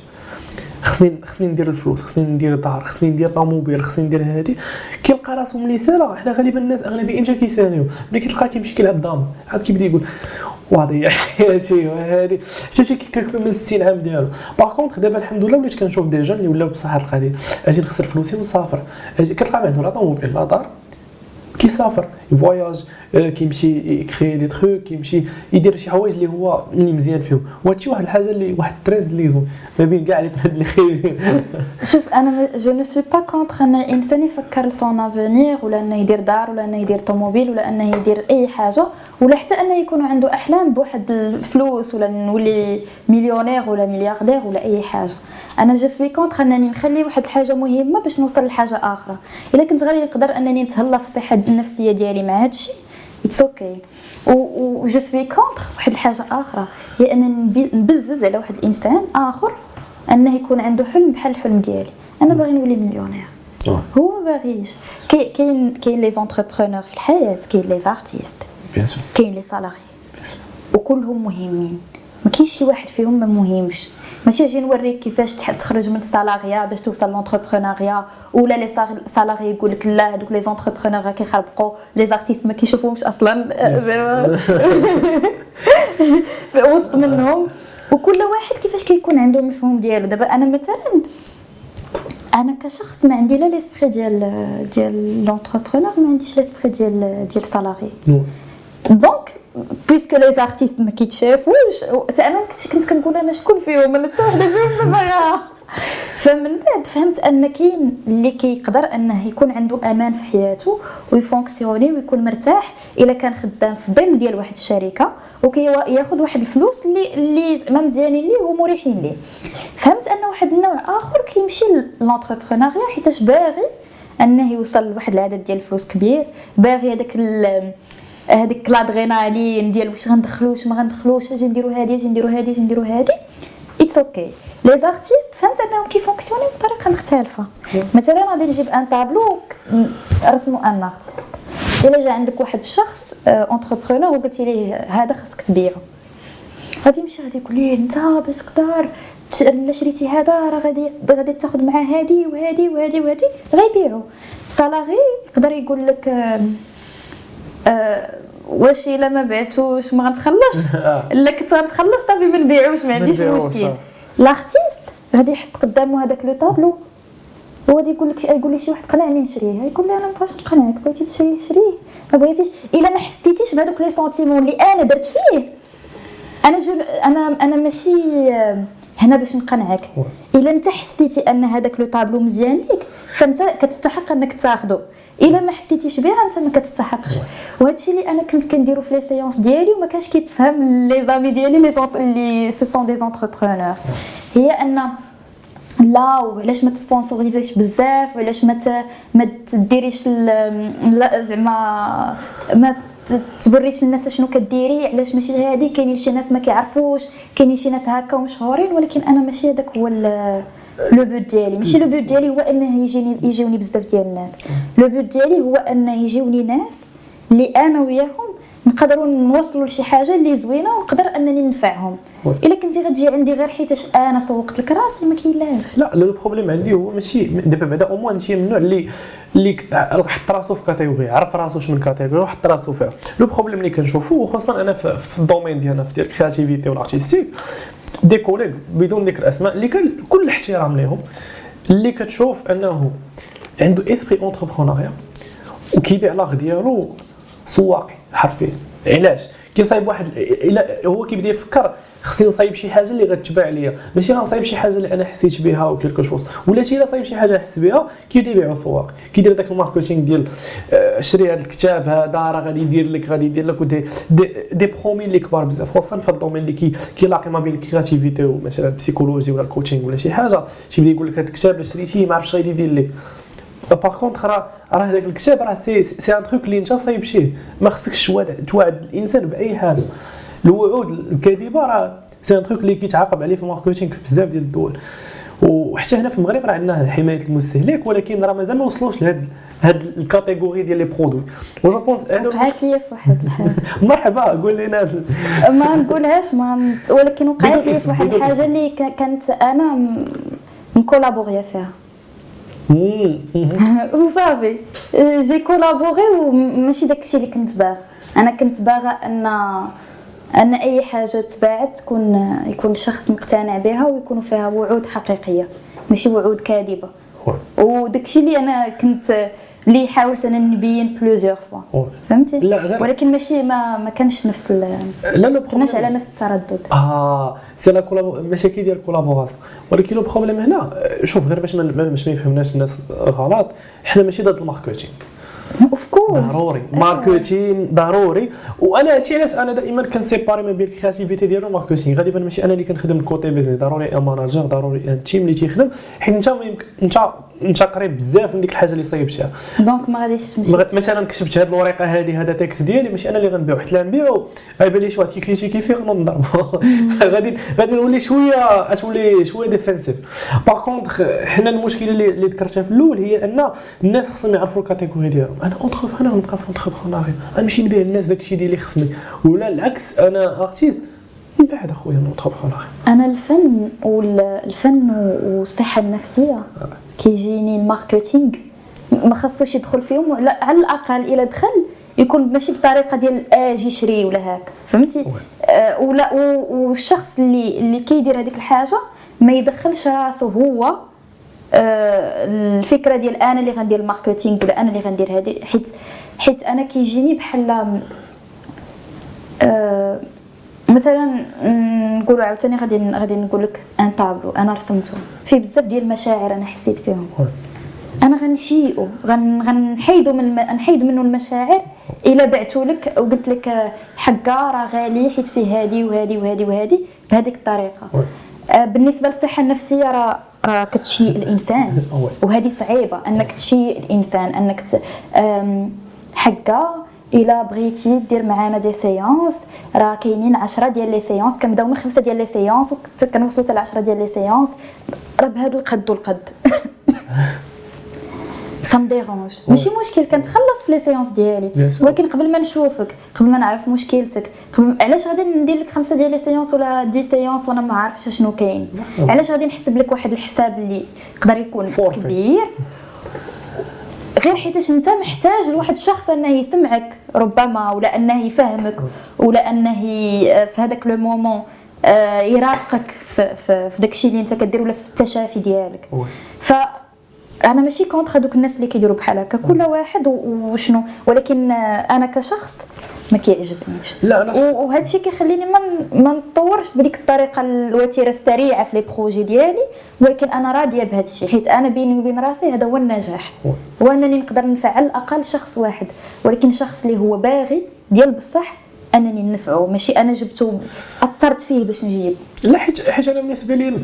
Speaker 1: خصني خصني ندير الفلوس خصني ندير دار خصني ندير طوموبيل خصني ندير هادي. كيلقى راسو ملي سالا حنا غالبا الناس أغلبية إمتى كيساليو. ملي كتلقى كيمشي كيلعب دام. عاد كيبدا يقول وضيع حياتي وهادي حتى شي كيكون من 60 عام ديالو. par contre دابا الحمد لله وليت كنشوف des jeunes اللي ولاو بصح هاد القضية أجي نخسر فلوسي ونسافر. كتلقى عنده لا طوموبيل لا دار كيسافر ي voyage كيمشي يكري des trucs كيمشي يدير شي حوايج اللي هو اللي مزيان فيهم وهادشي واحد الحاجة اللي واحد الترند اللي ما بين كاع les trends اللي خايبين
Speaker 2: شوف أنا je ne suis pas contre ان الانسان يفكر ل son avenir ولا انه يدير دار ولا انه يدير طوموبيل ولا انه يدير اي حاجة ولا حتى انه يكون عنده احلام بواحد الفلوس ولا نولي مليونير ولا ملياردير ولا اي حاجة أنا je suis contre انني نخلي واحد الحاجة مهمة باش نوصل لحاجة أخرى إلا كنت غادي نقدر أنني نتهلا في الصحة النفسية ديالي مع هذا الشيء it's okay و je suis contre واحد الحاجة أخرى هي أنني نبزز على واحد الإنسان آخر أنه يكون عنده حلم بحال الحلم ديالي. أنا باغي نولي مليونير. هو ما باغيش. كاين كاين les entrepreneurs في الحياة كاين les artistes كاين les salariés وكلهم مهمين. ما كاينش شي واحد فيهم ما مهمش. ماشي أجي نوريك كيفاش تخرج من ال salariat باش توصل l'entrepreneuriat ولا les salariés يقول لك لا هذوك les entrepreneurs كيخربقوا les artistes ما كيشوفوهمش أصلا. في وسط منهم. وكل واحد كيفاش كيكون عنده المفهوم ديالو. دابا أنا مثلا أنا كشخص ما عندي لا l'esprit ديال ديال l'entrepreneur ما عنديش l'esprit ديال ديال ال salarié donc puisque les artistes ما كيتشافوش أنا كنت كنقول أنا شكون فيهم أنا حتى وحده فيهم ما فمن بعد فهمت ان كاين اللي كيقدر انه يكون عنده أمان في حياته وي fonctionner ويكون مرتاح الا كان خدام في ضمن ديال واحد الشركة وكياخذ واحد الفلوس اللي اللي زعما مزيانين ليه ومريحين ليه فهمت ان واحد النوع اخر كيمشي l'entrepreneuriat حيتاش باغي انه يوصل لواحد العدد ديال الفلوس كبير باغي هذاك هذيك l'adrénaline ديال واش غندخلو واش ما غندخلوش أجي نديرو هادي أجي نديرو هادي أجي نديرو هادي. it's okay les artistes فهمت انهم كي fonctionner و بطريقه مختلفه مثلا غادي نجيب un tableau رسمو un artiste إلا جا عندك واحد الشخص entrepreneur وقلتي ليه هذا خاصك تبيعو. غادي يمشي غادي يقول ليه أنت باش تقدر إلا شريتي هذا راه غادي غادي تاخذ معاه هادي وهادي وهادي وهادي غيبيعو. salarié يقدر يقول لك آه واش إلا ما بعتوش ما غنتخلصش إلا كنت غنتخلص صافي ما نبيعوش ما عنديش مشكل. l'artiste غادي يحط قدامه هذاك le tableau هو غادي يقول لك يقول لي شي واحد قنعني نشريه يقول لي أنا ما بغيتش نقنعك بغيتي تشري شريه. ما بغيتيش. إلا ما حسيتيش بهذوك les sentiments اللي أنا درت فيه. أنا je أنا أنا ماشي هنا باش نقنعك. إلا أنت حسيتي أن هذاك le tableau مزيان ليك فأنت كتستحق أنك تاخذه إلا ما حسيتيش بها أنت ما كتستحقش. وهذا الشيء اللي أنا كنت كنديرو في les séances ديالي وما كانش كيتفهم les amis ديالي les اللي ce sont des entrepreneurs هي أن لا وعلاش ما ت sponsoriser يش بزاف وعلاش ما ما تديريش زعما ما تبريش للناس شنو كديري علاش ماشي هادي؟ كاينين شي ناس ما كيعرفوش كاينين شي ناس هكا ومشهورين ولكن أنا ماشي هذاك هو le but ديالي. ماشي le but ديالي هو إنه يجيني يجيوني بزاف ديال الناس. le but ديالي هو إنه يجيوني ناس اللي أنا وياهم نقدروا نوصلوا لشي حاجة اللي زوينة ونقدر أنني ننفعهم. إلا كنتي غتجي عندي غير حيتاش أنا سوقت لك راسي ما كاينلاش.
Speaker 1: لا le problème عندي هو ماشي دابا بعدا au moins شي من النوع اللي اللي حط راسو في catégorie عرف راسو شنو من catégorie وحط راسو فيها. le problème اللي كنشوفو وخاصة أنا في ال domaine ديالنا في ال créativité وال artistique des collègues بدون ذكر أسماء اللي كان كل الاحترام لهم اللي كتشوف أنه عنده esprit entrepreneuriat وكيبيع l'art ديالو سواقي. حرفيا. علاش؟ كيصايب واحد إلا هو كيبدا يفكر خصني نصايب شي حاجة اللي غتباع ليا. ماشي غنصايب شي حاجة اللي أنا حسيت بها ou quelque chose ولا شي إلا صايب شي حاجة حس بها كيبدا يبيع سواق كيدير داك ال marketing ديال آه، شري هذا الكتاب هذا راه غادي يدير لك غادي يدير لك des, des, des promis اللي كبار بزاف. خصوصا في ال domaine اللي كي كيلاقي ما بين ال créativité ومثلا ال psychologie ولا ال coaching ولا شي حاجة. تيبدا يقول لك هذا الكتاب اللي شريتيه ما عرفتش غادي يدير لك. par contre راه راه هذاك الكتاب راه c'est c'est un truc اللي انت صايب شيه ما خصكش توعد الانسان باي حاجة الوعود الكاذبه راه c'est un truc اللي كيتعاقب عليه في ال marketing في بزاف ديال الدول وحتى هنا في المغرب راه عندنا حمايه المستهلك ولكن راه مازال ما وصلوش لهاد هاد ال catégorie ديال les produits
Speaker 2: و je pense وقعت لي في واحد الحاجة
Speaker 1: مرحبا قول لنا
Speaker 2: ما نقولهاش ما ولكن وقعت لي في واحد الحاجة اللي كانت أنا م collaborer يا فيها وصافي j'ai collaboré وماشي داكشي اللي كنت باغا أنا كنت باغا ان ان اي حاجة تباعت تكون يكون الشخص مقتنع بها ويكونوا فيها وعود حقيقيه ماشي وعود كاذبه وداكشي اللي أنا كنت اللي حاولت أنا نبين plusieurs fois فهمتي؟ لا غير ولكن ماشي ما ما كانش نفس لا لا كناش على نفس التردد.
Speaker 1: آه c'est la collabo كي ديال collaboration ولكن le problème هنا شوف غير باش ما باش ما يفهمناش الناس غلط حنا ماشي ضد ال
Speaker 2: marketing. of course
Speaker 1: ضروري. marketing ضروري. وأنا هادشي علاش أنا دائما كن séparer ما بين ال créativité ديالو وال marketing. غالبا ماشي أنا اللي كنخدم ال côté business. ضروري un manager ضروري un team اللي تيخدم. حيت انت انت انت قريب بزاف من ديك الحاجة اللي صايبتها.
Speaker 2: donc ما غاديش تمشي.
Speaker 1: مثلا كتبت هذه الورقة هذه هذا texte ديالي ماشي أنا اللي غنبيعو حيت لا نبيعو غيبان لي شي فيه غنوض نضربو. غادي غادي نولي شوية تولي شوية défensif par contre حنا المشكلة اللي, اللي ذكرتها في الأول هي أن الناس خصهم يعرفوا ال catégorie ديالهم. أنا entre أنا غنبقى في entrepreneuriat نمشي نبيع الناس داكشي ديالي خصني. ولا العكس أنا artiste من بعد أخويا non
Speaker 2: entrepreneur أنا الفن والفن والصحة النفسية. كيجيني ال marketing. ما خصوش يدخل فيهم. على الأقل إلا دخل يكون ماشي بطريقة ديال أجي شري ولا هاك. فهمتي؟ آه ولا والشخص اللي اللي كيدير هذيك الحاجة ما يدخلش راسو هو آه الفكرة ديال أنا اللي غندير ال marketing ولا أنا اللي غندير هذه. حيت حيت أنا كيجيني بحال آه مثلا نقولوا عاوتاني غادي غادي نقول لك ان طابلو أنا رسمته فيه بزاف ديال المشاعر أنا حسيت فيهم. أنا غنشيئو غن غنحيدو من نحيد منه المشاعر إلا بعتو لك وقلت لك حقا راه غالي حيت فيه هادي وهادي وهادي وهادي بهذيك الطريقة. آه بالنسبة للصحة النفسية راه راه كتشيء الإنسان. وهذه صعيبة أنك تشيء الإنسان أنك حقا إلا بغيتي دير معانا des séances راه كاينين 10 ديال les séances كنبداو من خمسة ديال les séances وحتى كنوصلوا حتى ل 10 ديال les séances راه بهذا القد والقد. ça me dérange ماشي مشكل كنتخلص في les séances ديالي. ولكن قبل ما نشوفك قبل ما نعرف مشكلتك قبل علاش غادي ندير لك خمسة ديال les séances ولا des séances وأنا ما عارفش شنو كاين؟ علاش غادي نحسب لك واحد الحساب اللي يقدر يكون كبير؟ غير حيتاش انت محتاج لواحد الشخص انه يسمعك ربما ولا انه يفهمك ولا انه في هذاك le moment آه، يرافقك في, في, في داكشي اللي انت كدير ولا في التشافي ديالك. ف أنا ماشي contre هذوك الناس اللي كيديروا بحال هكا كل واحد وشنو؟ ولكن أنا كشخص ما كيعجبنيش. لا أنا وهذا الشيء كيخليني ما ما نطورش بديك الطريقة الوتيرة السريعة في les projets ديالي ولكن أنا راضية بهذا الشيء حيت أنا بيني وبين راسي هذا هو النجاح. هو انني نقدر نفعل أقل شخص واحد ولكن شخص اللي هو باغي ديال بصح أنني نفعه ماشي؟ أنا جبته أثرت فيه باش نجيب.
Speaker 1: لا حيت حيت أنا بالنسبة لي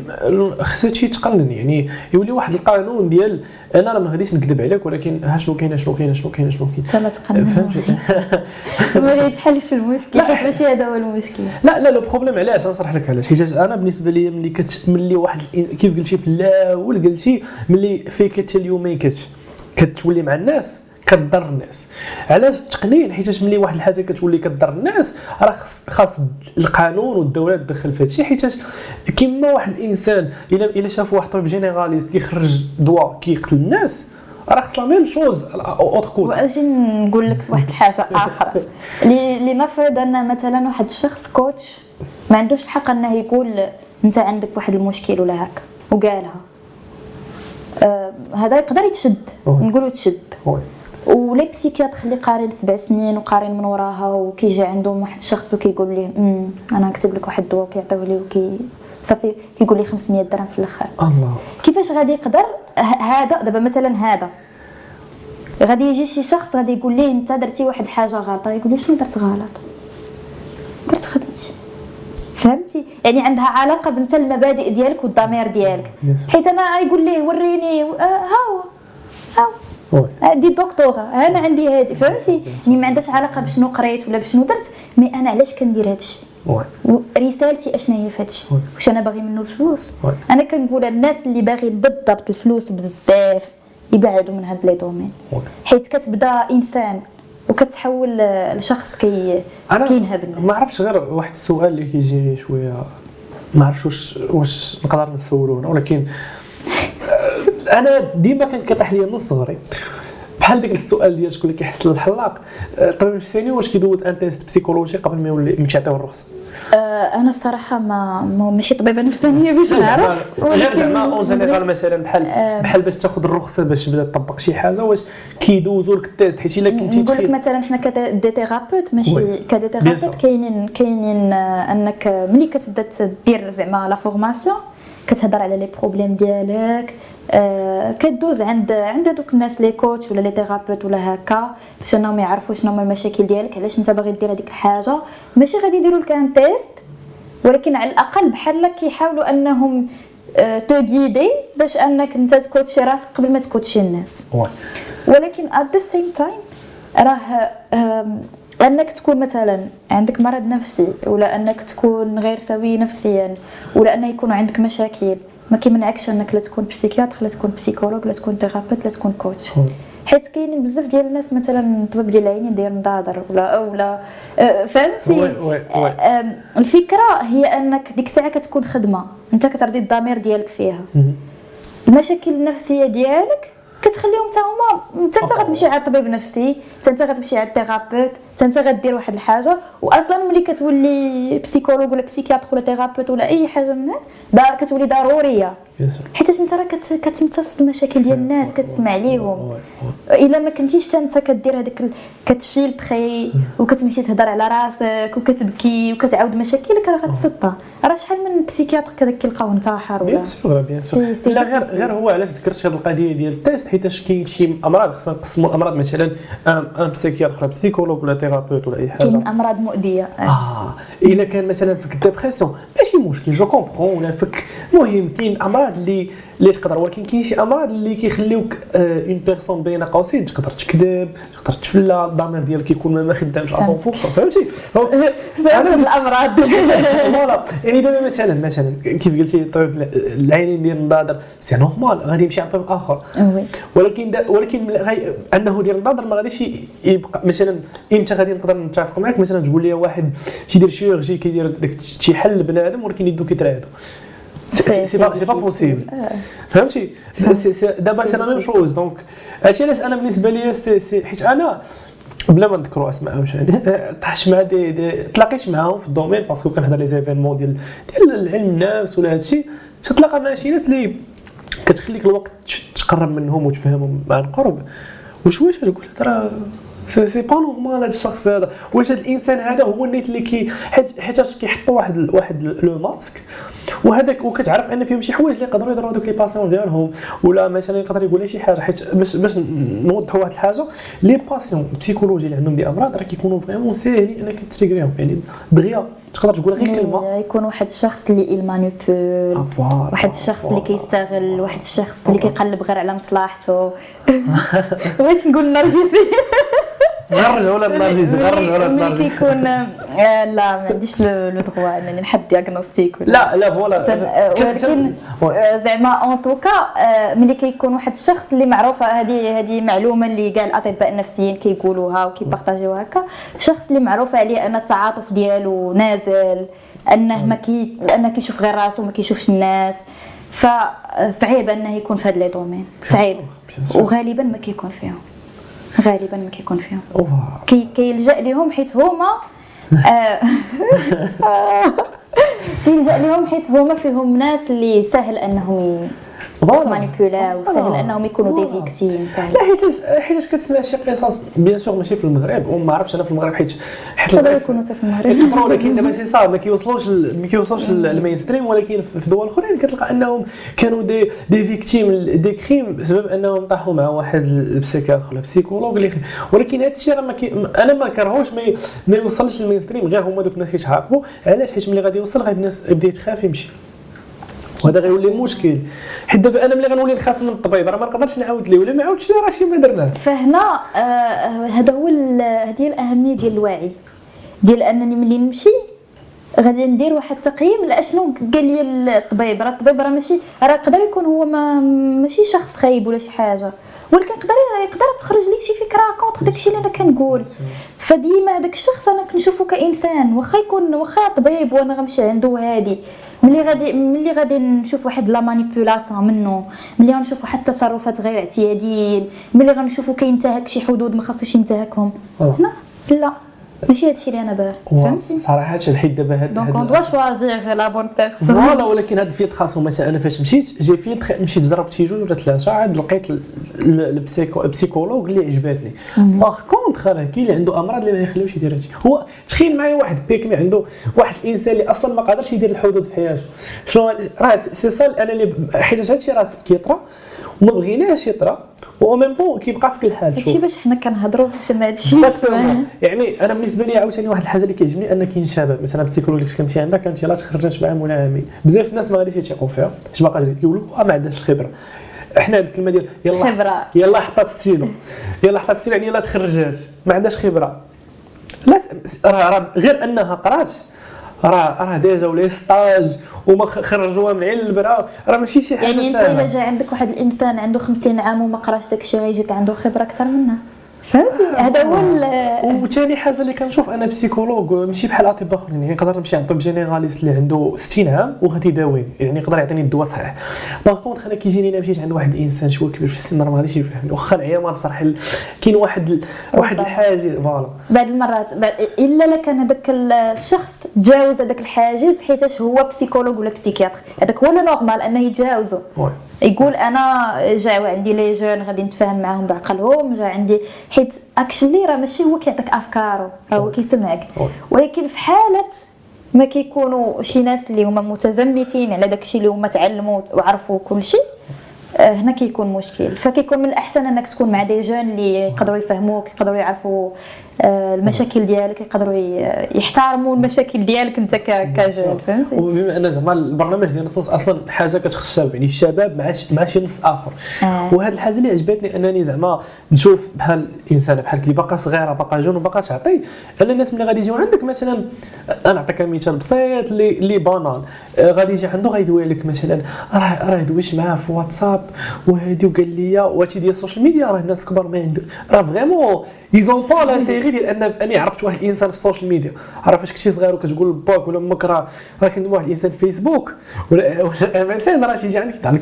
Speaker 1: خصها شي تقنن يعني يولي واحد القانون ديال أنا راه ما غاديش نكذب عليك ولكن ها شنو كاين شنو كاين شنو كاين شنو كاين.
Speaker 2: فهمتي ما يتحلش المشكل حيت ماشي هذا هو المشكل.
Speaker 1: لا لا le problème علاش؟ نشرح لك علاش. حيت أنا بالنسبة لي ملي كت ملي واحد كيف قلتي في الأول قلتي ملي فيك اليومين كت كتولي مع الناس كضر الناس علاش التقنين حيت ملي واحد الحاجة كتولي كضر الناس راه خاص القانون والدولة تدخل في هادشي. حيت كيما واحد الإنسان الا إلا شاف واحد طبيب généraliste كيخرج دواء كيقتل الناس راه خص la même chose autre code
Speaker 2: وأجي نقول لك واحد الحاجة أخرى اللي نفرض أن مثلا واحد الشخص كوتش ما عندوش الحق أنه يقول أنت عندك واحد المشكل ولا هكا وقالها. آه هذا يقدر يتشد نقولوا تشد. ولي بسيكياتر اللي قارين سبع سنين وقارين من وراها وكيجي عندهم واحد الشخص وكيقول ليه "أمم، أنا نكتب لك واحد الدواء وكيعطيوه ليه وكي صافي كيقول لي 500 درهم في الآخر
Speaker 1: الله.
Speaker 2: كيفاش غادي يقدر هذا؟ دابا مثلا هذا. غادي يجي شي شخص غادي يقول ليه أنت درتي واحد الحاجة غلطه يقول لي شنو درت غلط؟ درت خدمتي. فهمتي؟ يعني عندها علاقة بنت المبادئ ديالك والضمير ديالك. حيت أنا يقول ليه وريني آه، ها هو ها هو.
Speaker 1: oui
Speaker 2: عندي دكتورة. أنا عندي هادي فهمتي؟ يعني ما عندهاش علاقة بشنو قريت ولا بشنو درت mais أنا علاش كندير هادشي رسالتي اشنا هي فهادشي
Speaker 1: oui.
Speaker 2: واش أنا باغي منه الفلوس. أنا كنقول الناس اللي باغيين بالضبط الفلوس بزاف يبعدوا من هاد les
Speaker 1: domaines.
Speaker 2: حيت كتبدا إنسان وكتحول ل- لشخص كي كينهب الناس.
Speaker 1: ما عرفتش غير واحد السؤال اللي كيجيني شوية. ما عرفتش واش واش نقدر نسولو ولكن آه، أنا ديما كان كيطيح ليا من صغري. بحال ديك السؤال ديال شكون اللي كيحسن الحلاق آه، الطبيب النفساني واش كيدوز un test psychologique قبل ما يولي ما يعطيوه الرخصه
Speaker 2: آه أنا الصراحة ما ما- ماشي طبيبة نفسانيه باش نعرف.
Speaker 1: غير زعما en général مثلا بحال بحال باش تاخذ الرخصة باش تبدا تطبق شي حاجة واش كيدوزوا لك ال test حيت إلا كنتي
Speaker 2: نقول لك مثلا حنا que des
Speaker 1: thérapeutes.
Speaker 2: ماشي
Speaker 1: que
Speaker 2: des
Speaker 1: thérapeutes.
Speaker 2: كاينين كاينين آه، أنك ملي كتبدا تدير زعما la formation كتهضر على les problèmes ديالك آه كدوز عند عند هذوك الناس les coachs ولا les thérapeutes ولا هكا باش انهم يعرفوا شنو هما المشاكل ديالك علاش انت باغي دير هذيك الحاجة ماشي غادي يديروا لك un test ولكن على الأقل بحال كيحاولوا أنهم تغيدي باش أنك انت تكوتشي راسك قبل ما تكوتشي الناس. ولكن at the same time راه أنك تكون مثلا عندك مرض نفسي ولا أنك تكون غير سوي نفسيا ولا ان يكون عندك مشاكل. ما كيمنعكش أنك لا تكون psychiatre لا تكون psychologue لا تكون thérapeute لا تكون
Speaker 1: coach.
Speaker 2: حيت كاينين بزاف ديال الناس مثلا الطبيب ديال العينين داير نضاضر ولا ولا آه، فهمتي. آم، الفكرة هي أنك ديك الساعة كتكون خدمة. أنت كترضي الضمير ديالك فيها. المشاكل النفسية ديالك كتخليهم حتى هما حتى أنت غتمشي على الطبيب النفسي حتى أنت غتمشي على ال thérapeute حتى انت غدير واحد الحاجة واصلا ملي كتولي psychologue ولا psychiatre ولا thérapeute ولا أي حاجة من هاد دا كتولي
Speaker 1: ضرورية.
Speaker 2: حيت أنت راه كت- كتمتص المشاكل ديال الناس كتسمع ليهم.
Speaker 1: oui- oui.
Speaker 2: إلا ما كنتيش حتى أنت كدير هذاك كتفيلتري وكتمشي تهضر على راسك وكتبكي وكتعاود مشاكلك راه غتسطى. راه شحال من psychiatre كذا كيلقاو انتحر ولا؟
Speaker 1: bien sûr
Speaker 2: bien sûr
Speaker 1: لا غير. غير هو علاش ذكرت هذه القضية ديال ال test حيتاش كاين شي امراض خصنا نقسموا امراض مثلا un psychiatre ولا psychologue ولا thérapeute ولا اي حاجة
Speaker 2: كاين امراض مؤذيه. آه
Speaker 1: الا كان مثلا فيك ال dépression ماشي مشكل je comprends ولا فيك المهم كاين امراض اللي اللي تقدر ولكن كاين شي امراض اللي كيخليوك une personne بين قوسين تقدر تكذب تقدر تفلى الضمير ديالك يكون ما خدامش 100% فهمتي؟
Speaker 2: فهمت الأمراض.
Speaker 1: voilà يعني دابا مثلا مثلا كيف قلتي الطبيب العينين ديال النظاظر c'est normal غادي يمشي عند طبيب اخر
Speaker 2: oui.
Speaker 1: ولكن ولكن. أنه ديال النظر ما غاديش يبقى مثلا إمتى غادي نقدر نتفق معك مثلا تقول لي واحد تيدير chirurgie كيدير داك تيحل بنادم ولكن يدو كيترعدو c'est pas c'est pas possible فهمتي دابا c'est la même chose donc هادشي علاش أنا بالنسبة لي سي سي حيت أنا بلا ما نذكروا اسمائهم يعني طحت مع دي, دي تلاقيت معاهم في ال domaine parce que كنهضر les événements ديال ديال علم النفس ولا هادشي. تتلاقى مع شي ناس اللي كتخليك الوقت تقرب منهم وتفهمهم عن قرب وشويش تقول هذا راه c'est pas normal هذا الشخص هذا. واش هذا الإنسان هذا هو النيت اللي كي حيت كيحطوا واحد ال- واحد le masque. وهذاك وكتعرف أن فيهم شي حوايج اللي يقدروا يضروا هذوك les patients ديالهم. ولا مثلا يقدر يقول لي شي حاجة. حيت باش باش نوضحوا واحد الحاجة les patients البسيكولوجي اللي عندهم des أمراض راه كيكونوا vraiment ساهلين أنك تريغريهم يعني دغيا تقدر تقول غير كلمة.
Speaker 2: يكون واحد الشخص اللي ال
Speaker 1: manipule آه،
Speaker 2: واحد الشخص اللي. كيستغل واحد الشخص اللي كيقلب غير على مصلحته. واش نقول نرجسي
Speaker 1: غير رجعوا لهاد النرجس غير رجعوا لهاد
Speaker 2: ملي كيكون آه، لا ما عنديش le droit انني نحط diagnostic ولا؟
Speaker 1: لا لا voilà.
Speaker 2: آه، ولكن آه، زعما en tout cas ملي كيكون واحد الشخص اللي معروفة هذه هذه معلومة اللي كاع الاطباء النفسيين كيقولوها وكيبارطاجيوها هكا. شخص اللي معروف عليه أن التعاطف ديالو نازل أنه ما كي أنه كيشوف غير راسو ما كيشوفش الناس. فصعيب أنه يكون في هاد les domaines. صعيب. وغالبا ما كيكون فيهم. غالبا ما كيكون فيهم. كي كيلجأ ليهم حيت هما آه، كيلجأ ليهم حيت هما فيهم ناس اللي سهل أنهم manipulable وسهل أنهم يكونوا des victimes سهل
Speaker 1: لا حيت حيت كتسمع شي قصص؟ bien sûr ماشي في المغرب وما عرفتش أنا في المغرب حيت
Speaker 2: حيت يقدروا يكونوا حتى في المغرب.
Speaker 1: ولكن دابا c'est صعب ما كيوصلوش ما كيوصلوش لل mainstream ولكن في دول أخرين كتلقى أنهم كانوا des des victimes des crimes بسبب أنهم طاحوا مع واحد psychiatre ولا psychologue اللي ولكن هذا الشيء ما أنا ما كرهوش ما ما يوصلش لل mainstream غير هما دوك الناس كيتعاقبوا علاش؟ حيت ملي غادي يوصل غادي الناس يبدا يتخاف يمشي. وهذا غيولي مشكل. حيت دابا أنا ملي غنولي نخاف من الطبيب راه ما نقدرش نعاود ليه ولا ما عاودش ليه راه شي ما درناه.
Speaker 2: فهنا آه هذا هو هذه الأهمية ديال الوعي. ديال أنني ملي نمشي غادي ندير واحد التقييم لأشنو قال لي الطبيب. راه الطبيب راه ماشي راه يقدر يكون هو ما ماشي شخص خايب ولا شي حاجة ولكن يقدر يقدر تخرج لك شي فكرة contre داكشي اللي أنا كنقول. فديما هذاك الشخص أنا كنشوفه كإنسان واخا يكون واخا طبيب وأنا غنمشي عنده هادي ملي غادي ملي غادي نشوف واحد la manipulation منه ملي غنشوف واحد التصرفات غير اعتياديين ملي غنشوفوا كينتهك شي حدود ما خاصوش ينتهكهم؟ لا لا. ماشي هادشي اللي أنا باغي فهمتي؟
Speaker 1: صراحة حيت دابا هاد
Speaker 2: donc on doit choisir la bonne personne
Speaker 1: voilà ولكن هاد ال field خاصو مثلا أنا فاش مشيت جي field مشيت جربت شي جوج ولا ثلاثة عاد لقيت ال psychologue اللي عجباتني. par contre راه كاين اللي عنده أمراض اللي ما يخليوش يدير هادشي. هو تخيل معايا واحد بيكمي عنده واحد الإنسان اللي أصلا ما قادرش يدير الحدود في حياته. شنو راه سي سال أنا اللي حيت هادشي راه كيطرا وما بغيناش يطرا و même temps كيبقى في كل حال
Speaker 2: هادشي باش حنا كنهضروا باش هادشي
Speaker 1: يعني أنا بالنسبة لي عاوتاني واحد الحاجة اللي كيعجبني ان كاين شباب مثلا psychologue كنمشي عندها كانت يلاه تخرجت معاهم ولا عامين. بزاف الناس ما غاديش يثيقوا فيها حيت باقا كيقول لك ما عندهاش الخبره إحنا هذه الكلمة ديال يلا
Speaker 2: خبرة.
Speaker 1: يلا حطات ستيلو يلا حطات ستيلو يعني يلا تخرجات ما عندهاش خبرة. لا راه غير أنها قرات راه راه déjà ولا stage وما خرجوها من علبه راه راه ماشي شي حاجة
Speaker 2: يعني انت إلا جا عندك واحد الإنسان عنده 50 عام وما قراش داكشي غيجيك عنده خبرة أكثر منها فهمتي؟ هذا هو
Speaker 1: وثاني حاجة اللي كنشوف أنا psychologue ماشي بحال أطباء أخرين يعني نقدر نمشي عند طب généraliste اللي عنده 60 عام وغادي يداويني يعني يقدر يعطيني الدواء صحيح. par contre أنا كيجيني أنا مشيت عند واحد الإنسان شوية كبير في السن راه ما غاديش يفهمني واخا العيا ما نصرح كاين واحد واحد الحاجز voilà.
Speaker 2: بعض المرات بعد إلا كان هذاك الشخص تجاوز هذاك الحاجز حيتاش هو psychologue ولا psychiatre هذاك هو normal أنه يتجاوزه يقول أنا جا عندي les jeunes غادي نتفاهم معاهم بعقلهم جا عندي حيت actually راه ماشي هو كيعطيك افكاره راه هو كيسمعك. ولكن في حالة ما كيكونوا شي ناس اللي هما متزمتين على داكشي اللي هما تعلموا وعرفوا كل شيء آه، هنا كيكون مشكل. فكيكون من الأحسن أنك تكون مع des gens اللي يقدروا يفهموك يقدروا يعرفوا المشاكل ديالك يقدروا يحترموا المشاكل ديالك انت ك jeune فهمتي؟
Speaker 1: وبما أن زعما البرنامج ديال نص أصلا حاجة كتخص الشباب يعني الشباب مع مع شي نص آخر. آه. وهذه الحاجة اللي عجبتني أنني زعما نشوف بحال الإنسان بحال اللي باقا صغيره باقا jeune وباقا تعطي أن الناس ملي غادي يجيو عندك مثلا أنا نعطيك مثال بسيط اللي اللي banal آه غادي يجي عنده غيدوي لك مثلا راه راه دويش معاه في واتساب وهادي وقال لي وهادشي ديال ال social media راه الناس كبار ما عندهم راه vraiment ils ont pas l'intérêt ديال ان أني عرفت واحد الإنسان في ال social media راه فاش كنتي صغير وكتقول لباك ولا أمك راه راه كندوي واحد الإنسان في فيسبوك ولا MSN راه تيجي عندك يطلع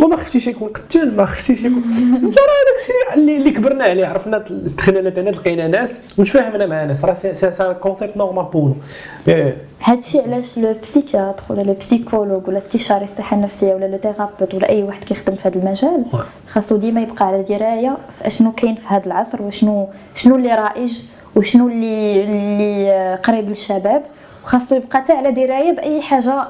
Speaker 1: وما خفتيش يكون قتال ما خفتيش يكون. انت راه داك الشيء اللي, كبرنا عليه عرفنا دخلنا مثلا لقينا ناس وتفاهمنا مع ناس. راه c'est concept normal pour nous
Speaker 2: هادشي علاش le psychiatre ولا le psychologue ولا استشاري الصحة النفسية ولا le thérapeute ولا أي واحد كيخدم في هذا المجال خاصو ديما يبقى على دراية في أشنو كاين في هذا العصر وشنو شنو اللي رائج وشنو اللي اللي قريب للشباب وخاصو يبقى حتى على دراية بأي حاجة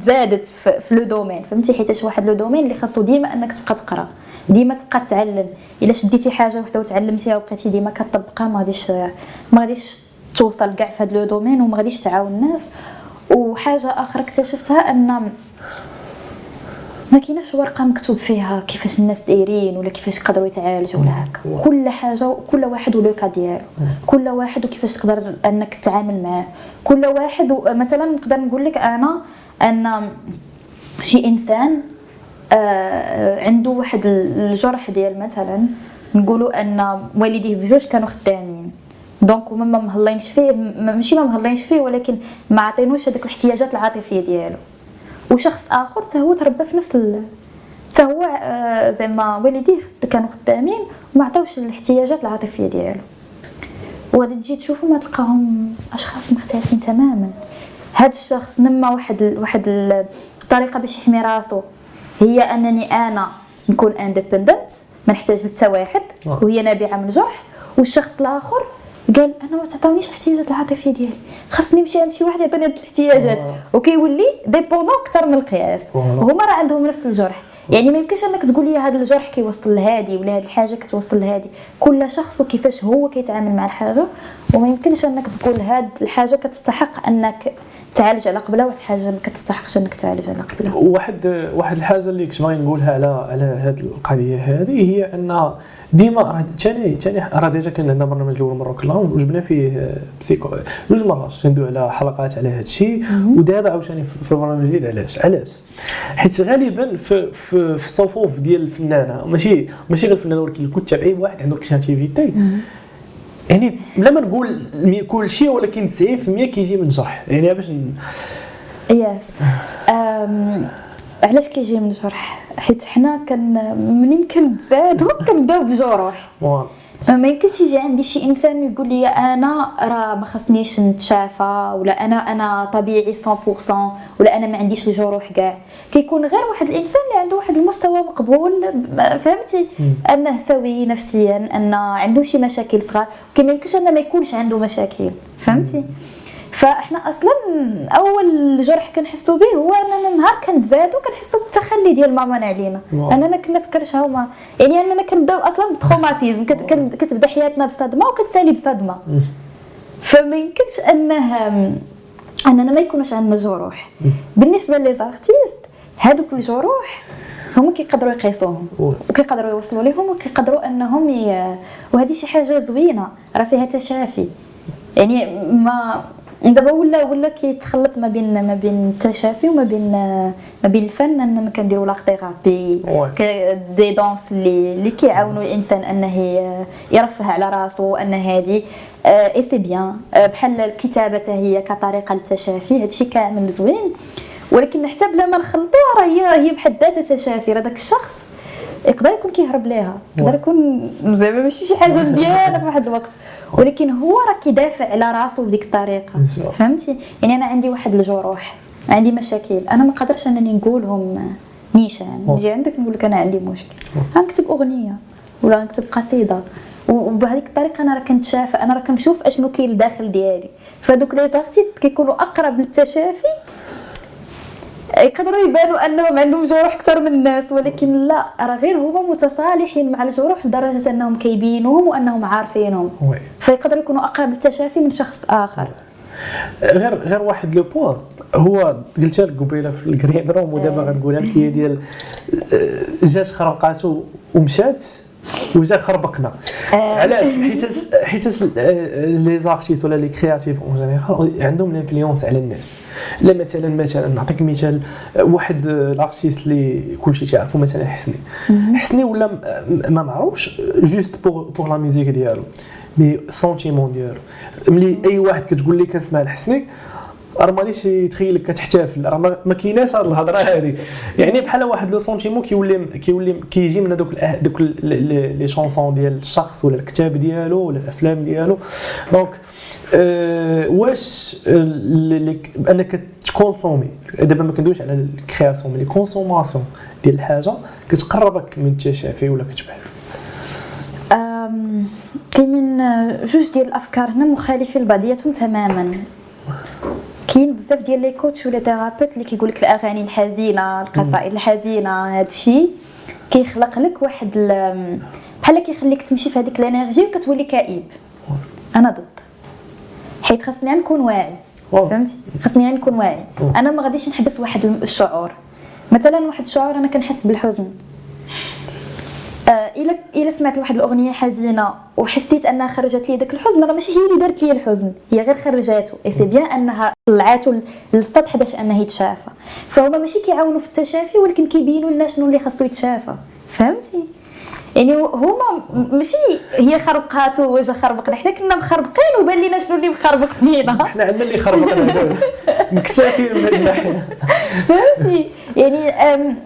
Speaker 2: تزادت في le domaine فهمتي؟ حيتاش واحد le domaine اللي خاصو ديما أنك تبقى تقرأ ديما تبقى تعلم. إلا شديتي حاجة وحدة وتعلمتيها وبقيتي ديما كطبقها ما غاديش ما غاديش توصل كاع في هذا le domaine وما غاديش تعاون الناس. وحاجة أخرى اكتشفتها أن ما كايناش ورقة مكتوب فيها كيفاش الناس دايرين ولا كيفاش يقدروا يتعالجوا ولا هكا. كل حاجة كل واحد ولو كا ديالو. كل واحد وكيفاش تقدر أنك تتعامل معاه. كل واحد مثلا نقدر نقول لك أنا أن شي إنسان آه عنده واحد الجرح ديال مثلا نقولوا أن والديه بجوج كانوا خدامين. دونك هما ما مهلينش فيه ماشي ما مهلينش فيه ولكن ما عطينوش هذيك الاحتياجات العاطفية ديالو. وشخص آخر حتى هو تربى في نفس حتى هو آه، زعما والديه كانوا خدامين وما عطاوش الاحتياجات العاطفية ديالو. وغادي تجي تشوفوا ما تلقاهم أشخاص مختلفين تماما. هاد الشخص نما واحد ال... واحد الطريقة باش يحمي راسو. هي أنني أنا نكون اندبندنت ما نحتاج حتى واحد. وهي نابعة من جرح. والشخص الآخر قال أنا ما تعطونيش الاحتياجات العاطفيه ديالي. خاصني نمشي عند شي واحد يعطيني هاد الاحتياجات.
Speaker 1: آه.
Speaker 2: وكيولي dépendant أكثر من القياس.
Speaker 1: voilà.
Speaker 2: هما راه عندهم نفس الجرح. يعني ما يمكنش أنك تقول لي هذا الجرح كيوصل لهادي ولا هذه الحاجة كتوصل لهادي. كل شخص وكيفاش هو كيتعامل مع الحاجة. وما يمكنش أنك تقول هاد الحاجة كتستحق أنك تعالج على قبلها واحد الحاجة ما كتستحقش إنك تعالج على قبلها
Speaker 1: واحد واحد الحاجة اللي كنت باغي نقولها على على هذه القضية هذه هي أن ديما راه ثاني ثاني راه déjà كان عندنا برنامج الأول مرة كلها وجبنا فيه psycho جوج مرات كندوي على حلقات على هذا الشيء ودابا عاوتاني في البرنامج الجديد علاش؟ علاش؟ حيت غالبا في في, في الصفوف ديال الفنانة ماشي ماشي غير الفنانة ولكن كنت تابعي واحد عنده créativité يعني بلا ما نقول كل شيء ولكن 90% كيجي من جرح. يعني باش ن-
Speaker 2: يس علاش كيجي من جرح؟ حيت حنا كان منين كنتزادوا كنبداو بجروح. ما يمكنش يجي عندي شي إنسان يقول لي أنا راه ما خصنيش نتشافى ولا أنا أنا طبيعي 100% ولا أنا ما عنديش الجروح كاع. كيكون غير واحد الإنسان اللي عنده واحد المستوى مقبول فهمتي؟ أنه سوي نفسيا ان عنده شي مشاكل صغار كما يمكنش أنه ما يكونش عنده مشاكل فهمتي؟ فاحنا أصلا اول جرح كنحسوا به هو اننا نهار كنتزادوا كنحسوا بالتخلي ديال مامانا علينا. اننا كنا في كرش هما. يعني اننا كنبداو أصلا بتروماتيزم. كتبدا حياتنا بصدمة وكتسالي بصدمة. فما يمكنش انه اننا ما يكونش عندنا جروح. بالنسبة لي زارتيست هذوك الجروح هما كيقدروا يقيسوهم. وكيقدروا يوصلوا لهم وكيقدروا انهم ي... وهذه شي حاجة زوينة راه فيها تشافي. يعني ما دابا ولا ولا كيتخلط ما بين ما بين التشافي وما بين ما بين الفن اننا كنديروا
Speaker 1: l'art
Speaker 2: thérapie des danses اللي اللي كيعاونوا الإنسان أنه يرفه على راسو أن هادي. et c'est bien بحال الكتابة هي كطريقة للتشافي هادشي كامل زوين. ولكن حتى بلا ما نخلطوها راه هي هي بحد ذاتها تشافي. راه داك الشخص يقدر يكون كيهرب ليها يقدر يكون زعما ماشي شي حاجة مزيانة في واحد الوقت. ولكن هو راه كيدافع على راسو بديك
Speaker 1: الطريقة.
Speaker 2: فهمتي؟ يعني أنا عندي واحد الجروح عندي مشاكل. أنا ما قادرش أنني نقولهم نيشان. نجي عندك نقول لك أنا عندي مشكل. غنكتب أغنية ولا غنكتب قصيدة. وبهذيك الطريقة أنا راه كنتشافى. أنا راه كنشوف أشنو كاين لداخل ديالي. فدوك les artistes كيكونوا أقرب للتشافي. يقدروا يبانوا أنهم عندهم جروح أكثر من الناس ولكن لا راه غير هما متصالحين مع الجروح لدرجة أنهم كيبينوهم وأنهم عارفينهم. فيقدروا يكونوا أقرب للتشافي من شخص آخر.
Speaker 1: غير غير واحد le point هو قلتها لك قبيلة في ال green room ودابا غنقولها لك هي ديال آه، جات خرقاتو ومشات. وجا خربقنا علاش؟ حيت حيت les artistes ولا les créatifs en général عندهم l'influence على الناس. لا مثلا مثلا نعطيك مثال آه، واحد ال artiste اللي كلشي تعرفو مثلا حسني. حسني ولا ما معروفش juste pour pour la musique ديالو. mais sentiment ديالو. ملي أي واحد كتقول لي كنسمع الحسني راه مانيش يتخيل لك كتحتفل؟ راه ما- ما كايناش هاد الهضرة هذه يعني بحال واحد le sentiment كيولي كيولي كيجي من هذوك دوك les chansons ديال الشخص ولا الكتاب ديالو ولا الأفلام ديالو. donc أه واش ك- أنك ت consommer. دابا ما كندويش على ال création mais consommation ديال الحاجة كتقربك من التشافي ولا كتبعد؟
Speaker 2: كاينين جوج ديال الأفكار هنا مخالفين لبعضياتهم تماما. كاين بزاف ديال les coachs ولا thérapeutes اللي كيقول لك الأغاني الحزينة القصائد الحزينة هادشي كيخلق لك واحد ال- بحال كيخليك تمشي في هذيك ال énergie وكتولي كئيب. أنا ضد. حيت خاصني نكون واعي. فهمتي؟ خاصني نكون واعي. أنا ما غاديش نحبس واحد الشعور. مثلا واحد الشعور أنا كنحس بالحزن. إلا إلا سمعت واحد الأغنية حزينة وحسيت أنها خرجت لي داك الحزن راه ماشي هي اللي دارت لي الحزن هي غير خرجاته et c'est bien أنها طلعاتو لل- للسطح باش انه يتشافى. فهما ماشي كيعاونوا في التشافي ولكن كيبينوا لنا شنو اللي خاصو يتشافى. فهمتي؟ يعني هما ماشي هي خربقاتو وجا خربقنا. حنا كنا مخربقين وبان لينا شنو اللي مخربق فينا
Speaker 1: حنا عندنا اللي خربقنا دابا. مكتفين من الناحية.
Speaker 2: فهمتي؟ يعني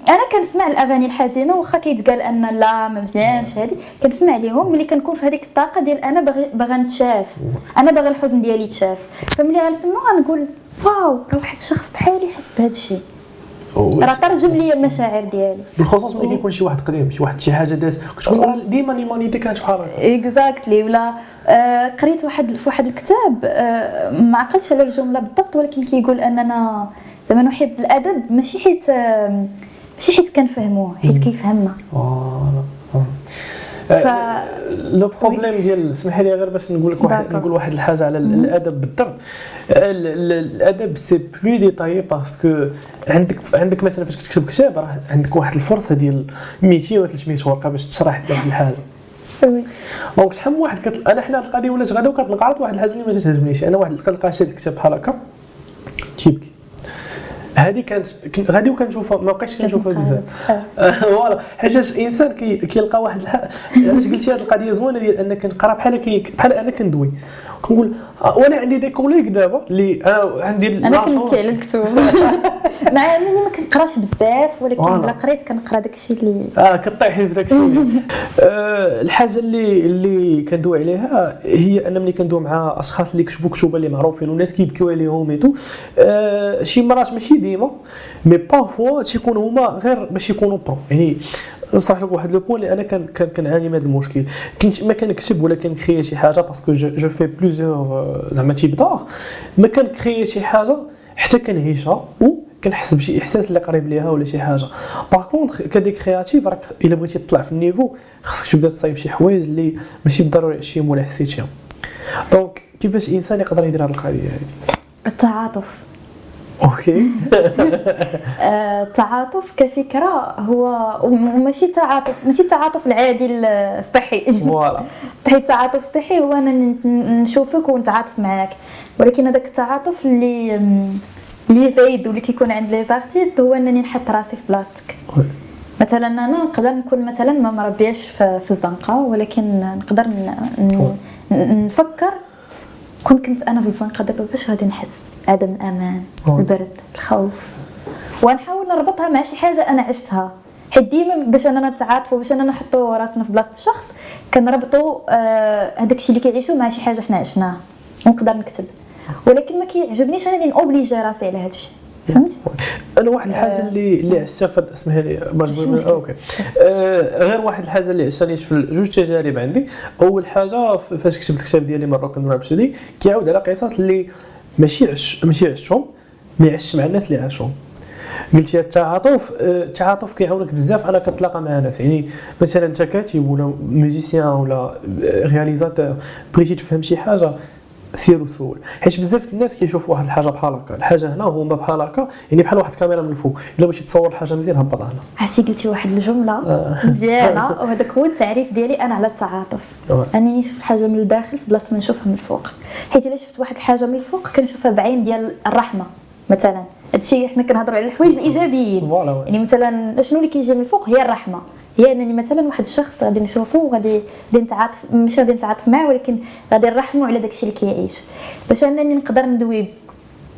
Speaker 2: أنا كنسمع الأغاني الحزينة واخا كيتقال أن لا ما مزيانش هادي. كنسمع ليهم ملي كنكون في هذيك الطاقة ديال أنا باغي باغا نتشاف. أنا باغي الحزن ديالي يتشاف. فملي غنسمعو غنقول واو راه واحد الشخص بحالي حس بهذا الشيء راه ترجم لي المشاعر ديالي.
Speaker 1: بالخصوص ملي كيكون شي واحد قديم شي واحد شي حاجة داز راه ديما l'humanité كانت بحال هكا
Speaker 2: exactly ولا آه قريت واحد في واحد الكتاب آه ما عقلتش على الجملة بالضبط ولكن كيقول أننا زعما نحب الأدب ماشي حيت آه ماشي حيت كنفهموه حيت كيفهمنا. ف
Speaker 1: le problème ديال اسمح لي غير باش نقول لك واحد. نقول واحد الحاجة على الأدب بالضبط. ال- ال- الأدب سي بلو ديتايي باسكو عندك عندك مثلا فاش كتكتب كتاب راه عندك واحد الفرصة ديال 200 ولا 300 ورقه باش تشرح هذه الحاجة.
Speaker 2: وي.
Speaker 1: دونك شحال من واحد كت... أنا حنا القضية ولات غدا وكتنقرض واحد الحاجة اللي ما تعجبنيش أنا واحد كنلقى شاد الكتاب بحال هكا. تيبكي هذه كانت غادي وكنشوفها ما بقيتش كنشوفها بزاف
Speaker 2: آه.
Speaker 1: فوالا حيت الانسان كي كيلقى واحد. علاش قلتي هذه القضية زوينة ديال أنك نقرا بحال بحال أنا كندوي كنقول آه، وأنا عندي des collègues دابا اللي أنا عندي أنا
Speaker 2: كنبكي. على الكتب مع أنني ما كنقراش بزاف ولكن. إلا قريت كنقرا داكشي اللي
Speaker 1: آه كطيحي في داك الشيء آه الحاجة اللي اللي كندوي عليها هي أن ملي كندوي مع أشخاص اللي كتبوا كتب اللي معروفين والناس كيبكيو عليهم et tout آه شي مرات ماشي ديما mais parfois تيكونوا هما غير باش يكونوا pro يعني نصح لك واحد le point اللي أنا كان كنعاني من هذا المشكل كنت ما كنكتب ولا كنكري شي حاجة parce que je, في plusieurs زعما types d'art ما كنكري شي حاجة حتى كنعيشها كنحس بشي احساس اللي قريب ليها ولا شي حاجة par contre كـ des créatifs راك الا بغيتي تطلع في ال niveau خصك تبدا تصايب شي حوايج اللي ماشي بالضروري عشتيهم ولا حسيتيهم donc كيفاش الانسان يقدر يدير هذه القضية هذه
Speaker 2: التعاطف
Speaker 1: أوكي.
Speaker 2: آه، التعاطف كفكرة هو وماشي تعاطف ماشي التعاطف العادي الصحي.
Speaker 1: فوالا.
Speaker 2: حيت التعاطف الصحي هو أنا ن- ن- نشوفك ونتعاطف معاك. ولكن هذاك التعاطف اللي اللي زايد واللي كيكون عند les artistes هو أنني نحط راسي في بلاصتك مثلا أنا نقدر نكون مثلا ما مربياش في في الزنقة ولكن نقدر نفكر كون كنت أنا في الزنقة دابا باش غادي نحس عدم
Speaker 1: الأمان.
Speaker 2: البرد الخوف؟ ونحاول نربطها مع شي حاجة أنا عشتها. حيت ديما باش أننا نتعاطفوا باش أننا نحطوا راسنا في بلاصة الشخص كنربطوا آه، هذاك الشيء اللي كيعيشوا مع شي حاجة حنا عشناها. ونقدر نكتب. ولكن ما كيعجبنيش انني نobligي راسي على هذا الشيء فهمتي؟
Speaker 1: أنا واحد الحاجة اللي اللي عشتها في اسمح لي باش. أوكي. آه غير واحد الحاجة اللي عشتها في جوج تجارب عندي. أول حاجة فاش كتبت الكتاب ديالي مروك رابسودي كيعاود على قصص اللي ماشي عش ماشي عشتهم mais عشت مع الناس اللي عاشوهم قلتي التعاطف آه، التعاطف كيعاونك بزاف أنا كتلاقى مع ناس. يعني مثلا أنت كاتب ولا musicien ولا réalisateur بغيتي تفهم شي حاجة سير وسول. حيت بزاف الناس كيشوفوا واحد الحاجة بحال هكا. الحاجة هنا هما بحال هكا يعني بحال واحد الكاميرا من الفوق. إلا بغيتي تصور الحاجة مزيان هبطها هنا.
Speaker 2: عرفتي قلتي واحد الجملة
Speaker 1: آه.
Speaker 2: مزيانة؟ وهذاك هو التعريف ديالي أنا على التعاطف.
Speaker 1: آه.
Speaker 2: أنني نشوف الحاجة من الداخل في بلاصة ما نشوفها من الفوق. حيت إلا شفت واحد الحاجة من الفوق كنشوفها بعين ديال الرحمة. مثلا. هادشي حنا كنهضروا على الحوايج
Speaker 1: الإيجابيين.
Speaker 2: يعني مثلا شنو اللي كيجي من الفوق؟ هي الرحمة. هي أنني مثلا واحد الشخص غادي نشوفه وغادي غادي نتعاطف مش غادي نتعاطف معاه ولكن غادي نرحمه على داكشي اللي كيعيش. باش أنني نقدر ندوي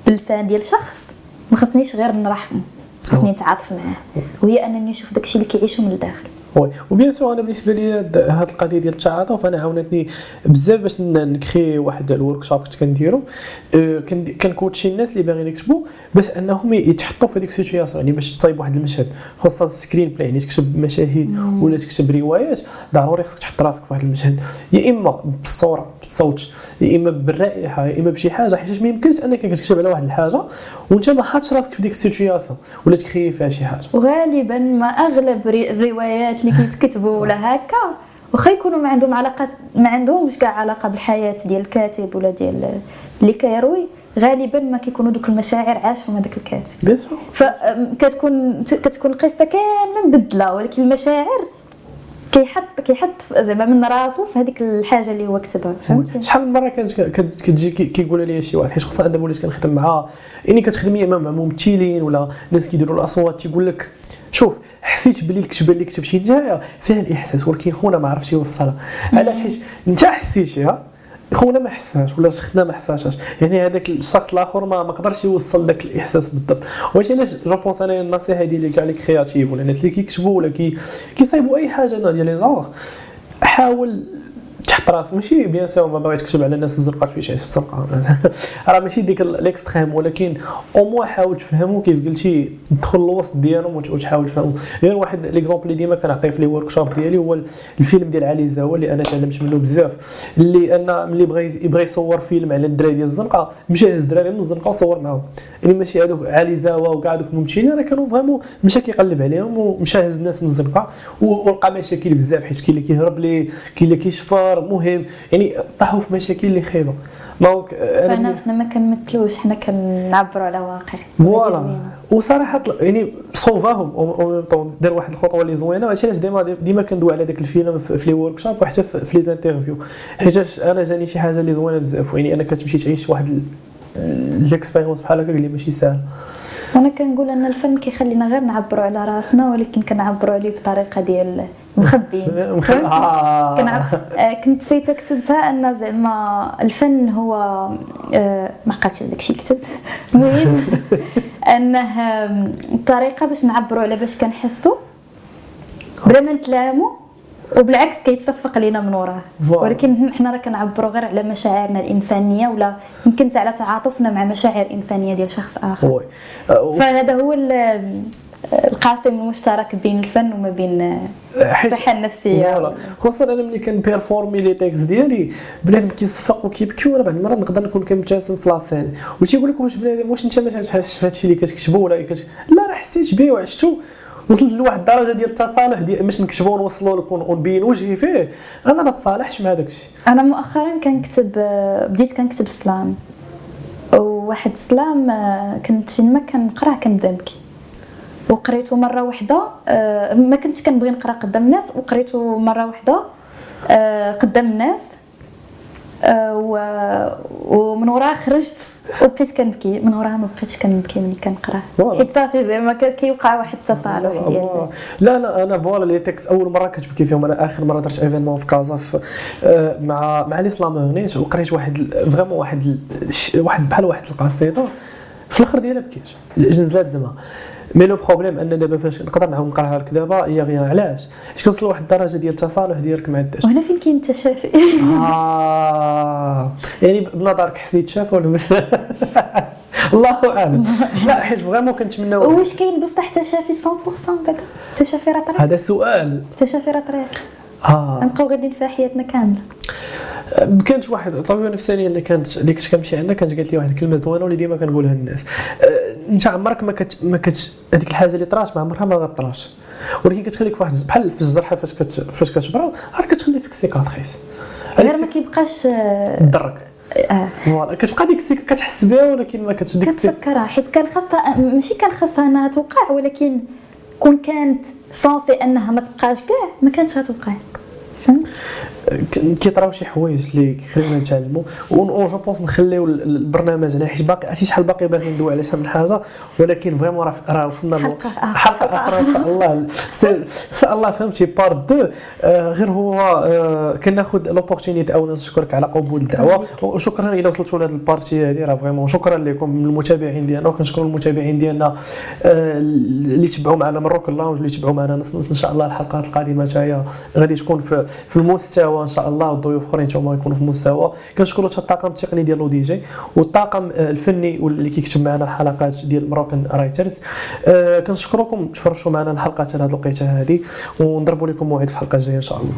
Speaker 2: باللسان ديال شخص ما خصنيش غير نرحمه خصني نتعاطف معاه. وهي أنني نشوف داكشي اللي كيعيشو من الداخل.
Speaker 1: oui. و bien sûr أنا بالنسبة لي هاد القضية ديال التعاطف أنا عاونتني بزاف باش نcréer واحد ال workshop كنت كنديرو. أه، كن- كنcoachي الناس اللي باغيين يكتبوا باش أنهم يتحطوا في هذيك ال situation يعني باش تصايب واحد المشهد خصوصا ال screenplay يعني تكتب مشاهد ولا تكتب روايات ضروري خصك تحط راسك في واحد المشهد. يا إما بالصورة بالصوت يا إما بالرائحة يا إما بشي حاجة حيت ما يمكنش أنك كتكتب على واحد الحاجة وأنت ما حاطش راسك في ديك ال situation ولا تcréer فيها شي حاجة.
Speaker 2: وغالبا ما أغلب الروايات اللي كيتكتبوا ولا هكا واخا يكونوا ما عندهم علاقة ما عندهمش كاع علاقة بالحياة ديال الكاتب ولا ديال اللي كيروي غالبا ما كيكونوا دوك المشاعر عاشهم هذاك الكاتب.
Speaker 1: bien sûr.
Speaker 2: فكتكون كتكون القصة كامله مبدله ولكن المشاعر كيحط كيحط زعما من راسو في هذيك الحاجة اللي هو كتبها فهمتي؟
Speaker 1: شحال من مرة كانت كت- كتجي كي- كيقول لي شي واحد حيت خصوصا أنا وليت كنخدم مع يعني كتخدمي مع ممثلين ولا ناس كيديروا الأصوات تيقول لك شوف حسيت بلي الكتابه اللي كتبتي نتايا فيها الإحساس ولكن خونا ما عرفتش يوصلها. علاش؟ حيت انت حسيتيها خونا ما حسهاش ولا ختنا ما حسهاش. يعني هذاك الشخص الآخر ما ما يوصل داك الإحساس بالضبط. واش علاش je pense أنا النصيحة ديالي كاع les créatifs ولا الناس اللي كيكتبوا ولا كي كيصايبوا أي حاجة ديال les genres حاول راسك ماشي bien sûr ما بغيتش تكتب على الناس الزرقاء في شي في راه ماشي ديك ال extrême ولكن au moins حاول تفهمو كيف قلتي تدخل الوسط ديالهم وتحاول تفهمو. غير واحد l'exemple اللي ديما كنعطيه في les workshops ديالي هو الفيلم ديال علي زاوى اللي أنا تعلمت منه بزاف. اللي أنا ملي بغى يبغى يصور فيلم على الدراري ديال الزنقه مشى هز الدراري من الزنقه وصور معاهم. يعني ماشي هذوك علي زاوى وكاع دوك الممثلين راه كانوا vraiment مشى كيقلب عليهم ومشى هز الناس من الزنقه ولقى مشاكل بزاف حيت كاين اللي كيهرب ليه كاين اللي كيشفر. مهم. يعني طاحوا في مشاكل اللي خايبة. donc
Speaker 2: فأنا حنا ما كنمثلوش حنا كنعبروا على واقع.
Speaker 1: voilà. وصراحة يعني صوفاهم. دار واحد الخطوة اللي زوينة. هادشي علاش ديما ديما كندوي على داك الفيلم في les workshops وحتى في les interviews حيت أنا جاني شي حاجة اللي زوينة بزاف. يعني أنا كتمشي تعيش واحد l'expérience بحال هكا اللي ماشي ساهل.
Speaker 2: وأنا كنقول أن الفن كيخلينا غير نعبروا على راسنا ولكن كنعبروا عليه بطريقة ديال مخبين آه. آه. كنت فايته كتبتها أن زعما الفن هو آه ما عقلتش هذاك الشيء كتبت. المهم أنه طريقة باش نعبروا على باش كنحسوا بلا ما نتلاموا وبالعكس كيتصفق لينا من وراه. ولكن حنا راه كنعبروا غير على مشاعرنا الإنسانية ولا يمكن على تعاطفنا مع مشاعر إنسانية ديال شخص آخر. فهذا هو القاسم المشترك بين الفن وما بين الصحة النفسية.
Speaker 1: خصوصا أنا ملي كنبيرفورمي لي تيكس ديالي بنادم كيصفق وكيبكي وأنا بعض المرات نقدر نكون كنبتسم في لاسين. وتيقول لك واش بنادم واش أنت ما تحسش في هادشي اللي كتكتبو ولا كت... لا راه حسيت به وعشتو. وصلت لواحد الدرجة ديال التصالح ديال باش نكتبو ونوصلو لك ونبين وجهي فيه. أنا ما تصالحش مع داك الشيء
Speaker 2: أنا مؤخرا كنكتب بديت كنكتب سلام. وواحد السلام كنت فين ما كنقراه كنبدا نبكي. وقريته مرة واحدة آه، ما كنتش كنبغي نقرا قدام الناس وقريته مرة واحدة آه، قدام الناس آه، ومن وراها خرجت وبقيت كنبكي من وراها ما بقيتش كنبكي ملي كنقراه حيت صافي زعما كيوقع واحد التصالح ديال
Speaker 1: لا أنا أنا voilà les textes أول مرة كتبكي فيهم. أنا آخر مرة درت événement في كازا في مع مع الإسلام غنيت وقريت واحد vraiment واحد واحد بحال واحد القصيدة في الآخر ديالها بكيت نزلت دمها mais le problème ان دابا فاش نقدر نعاود نقراها لك دابا هي غير علاش؟ حيت كنوصل لواحد الدرجة ديال التصالح ديالك مع الدرس.
Speaker 2: وهنا فين كاين التشافي؟
Speaker 1: آه. يعني بنظرك حسني يتشافى ولا الله أعلم. لا حيت vraiment كنتمنى
Speaker 2: واش كاين بصح تشافي 100% بعدا؟ تشافي راه طريق.
Speaker 1: هذا سؤال.
Speaker 2: تشافي راه طريق.
Speaker 1: آه.
Speaker 2: نبقاو غاديين فيها حياتنا كاملة.
Speaker 1: كانت واحد الطبيبه النفسانيه اللي كانت اللي كنت كنمشي عندها كانت قالت لي واحد الكلمة زوينة واللي ديما كنقولها للناس. أه، أنت عمرك ما كت ما كت هذيك الحاجة اللي طرات ما عمرها ما غطراش. ولكن كتخليك فواحد بحال شي جرحة فاش كت فاش كتبرد راه كتخلي فيك cicatrice
Speaker 2: غير ما كيبقاش
Speaker 1: تضرك آه. voilà كتبقى ديك ال cica كتحس بها ولكن ما كتديك
Speaker 2: كتفكرها حيت كان خاصها ماشي كان خاصها أنها توقع ولكن كون كانت صافي أنها ما تبقاش كاع ما كانتش غتوقع. فهمت؟
Speaker 1: كيطراو شي حوايج اللي خلينا نتعلموا و je pense نخليو البرنامج هنا حيت باقي عرفتي شحال باقي باغي ندوي على شي من حاجة ولكن vraiment راه وصلنا
Speaker 2: للوقت
Speaker 1: حلقة. أخرى إن شاء الله. ان شاء الله فهمتي pardon آه غير هو آه كناخذ l'opportunité اولا نشكرك على قبول الدعوة. وشكرا إلى وصلتوا لهذه ال partie هذه راه vraiment شكرا لكم من المتابعين ديالنا وكنشكر المتابعين ديالنا آه اللي تبعوا معنا من Rock Lounge اللي تبعوا معنا نص نص إن شاء الله الحلقات القادمة هي غادي تكون في, في المستوى إن شاء الله والضيوف اخرين هما يكونوا في المستوى. كنشكروا حتى الطاقم التقني ديال دي جي والطاقم آه، الفني اللي كيكتب معنا الحلقات ديال مروكن رايترز آه كنشكركم تفرجوا معنا الحلقات هذه الوقيته هذه ونضربوا لكم موعد في الحلقة الجاية إن شاء الله.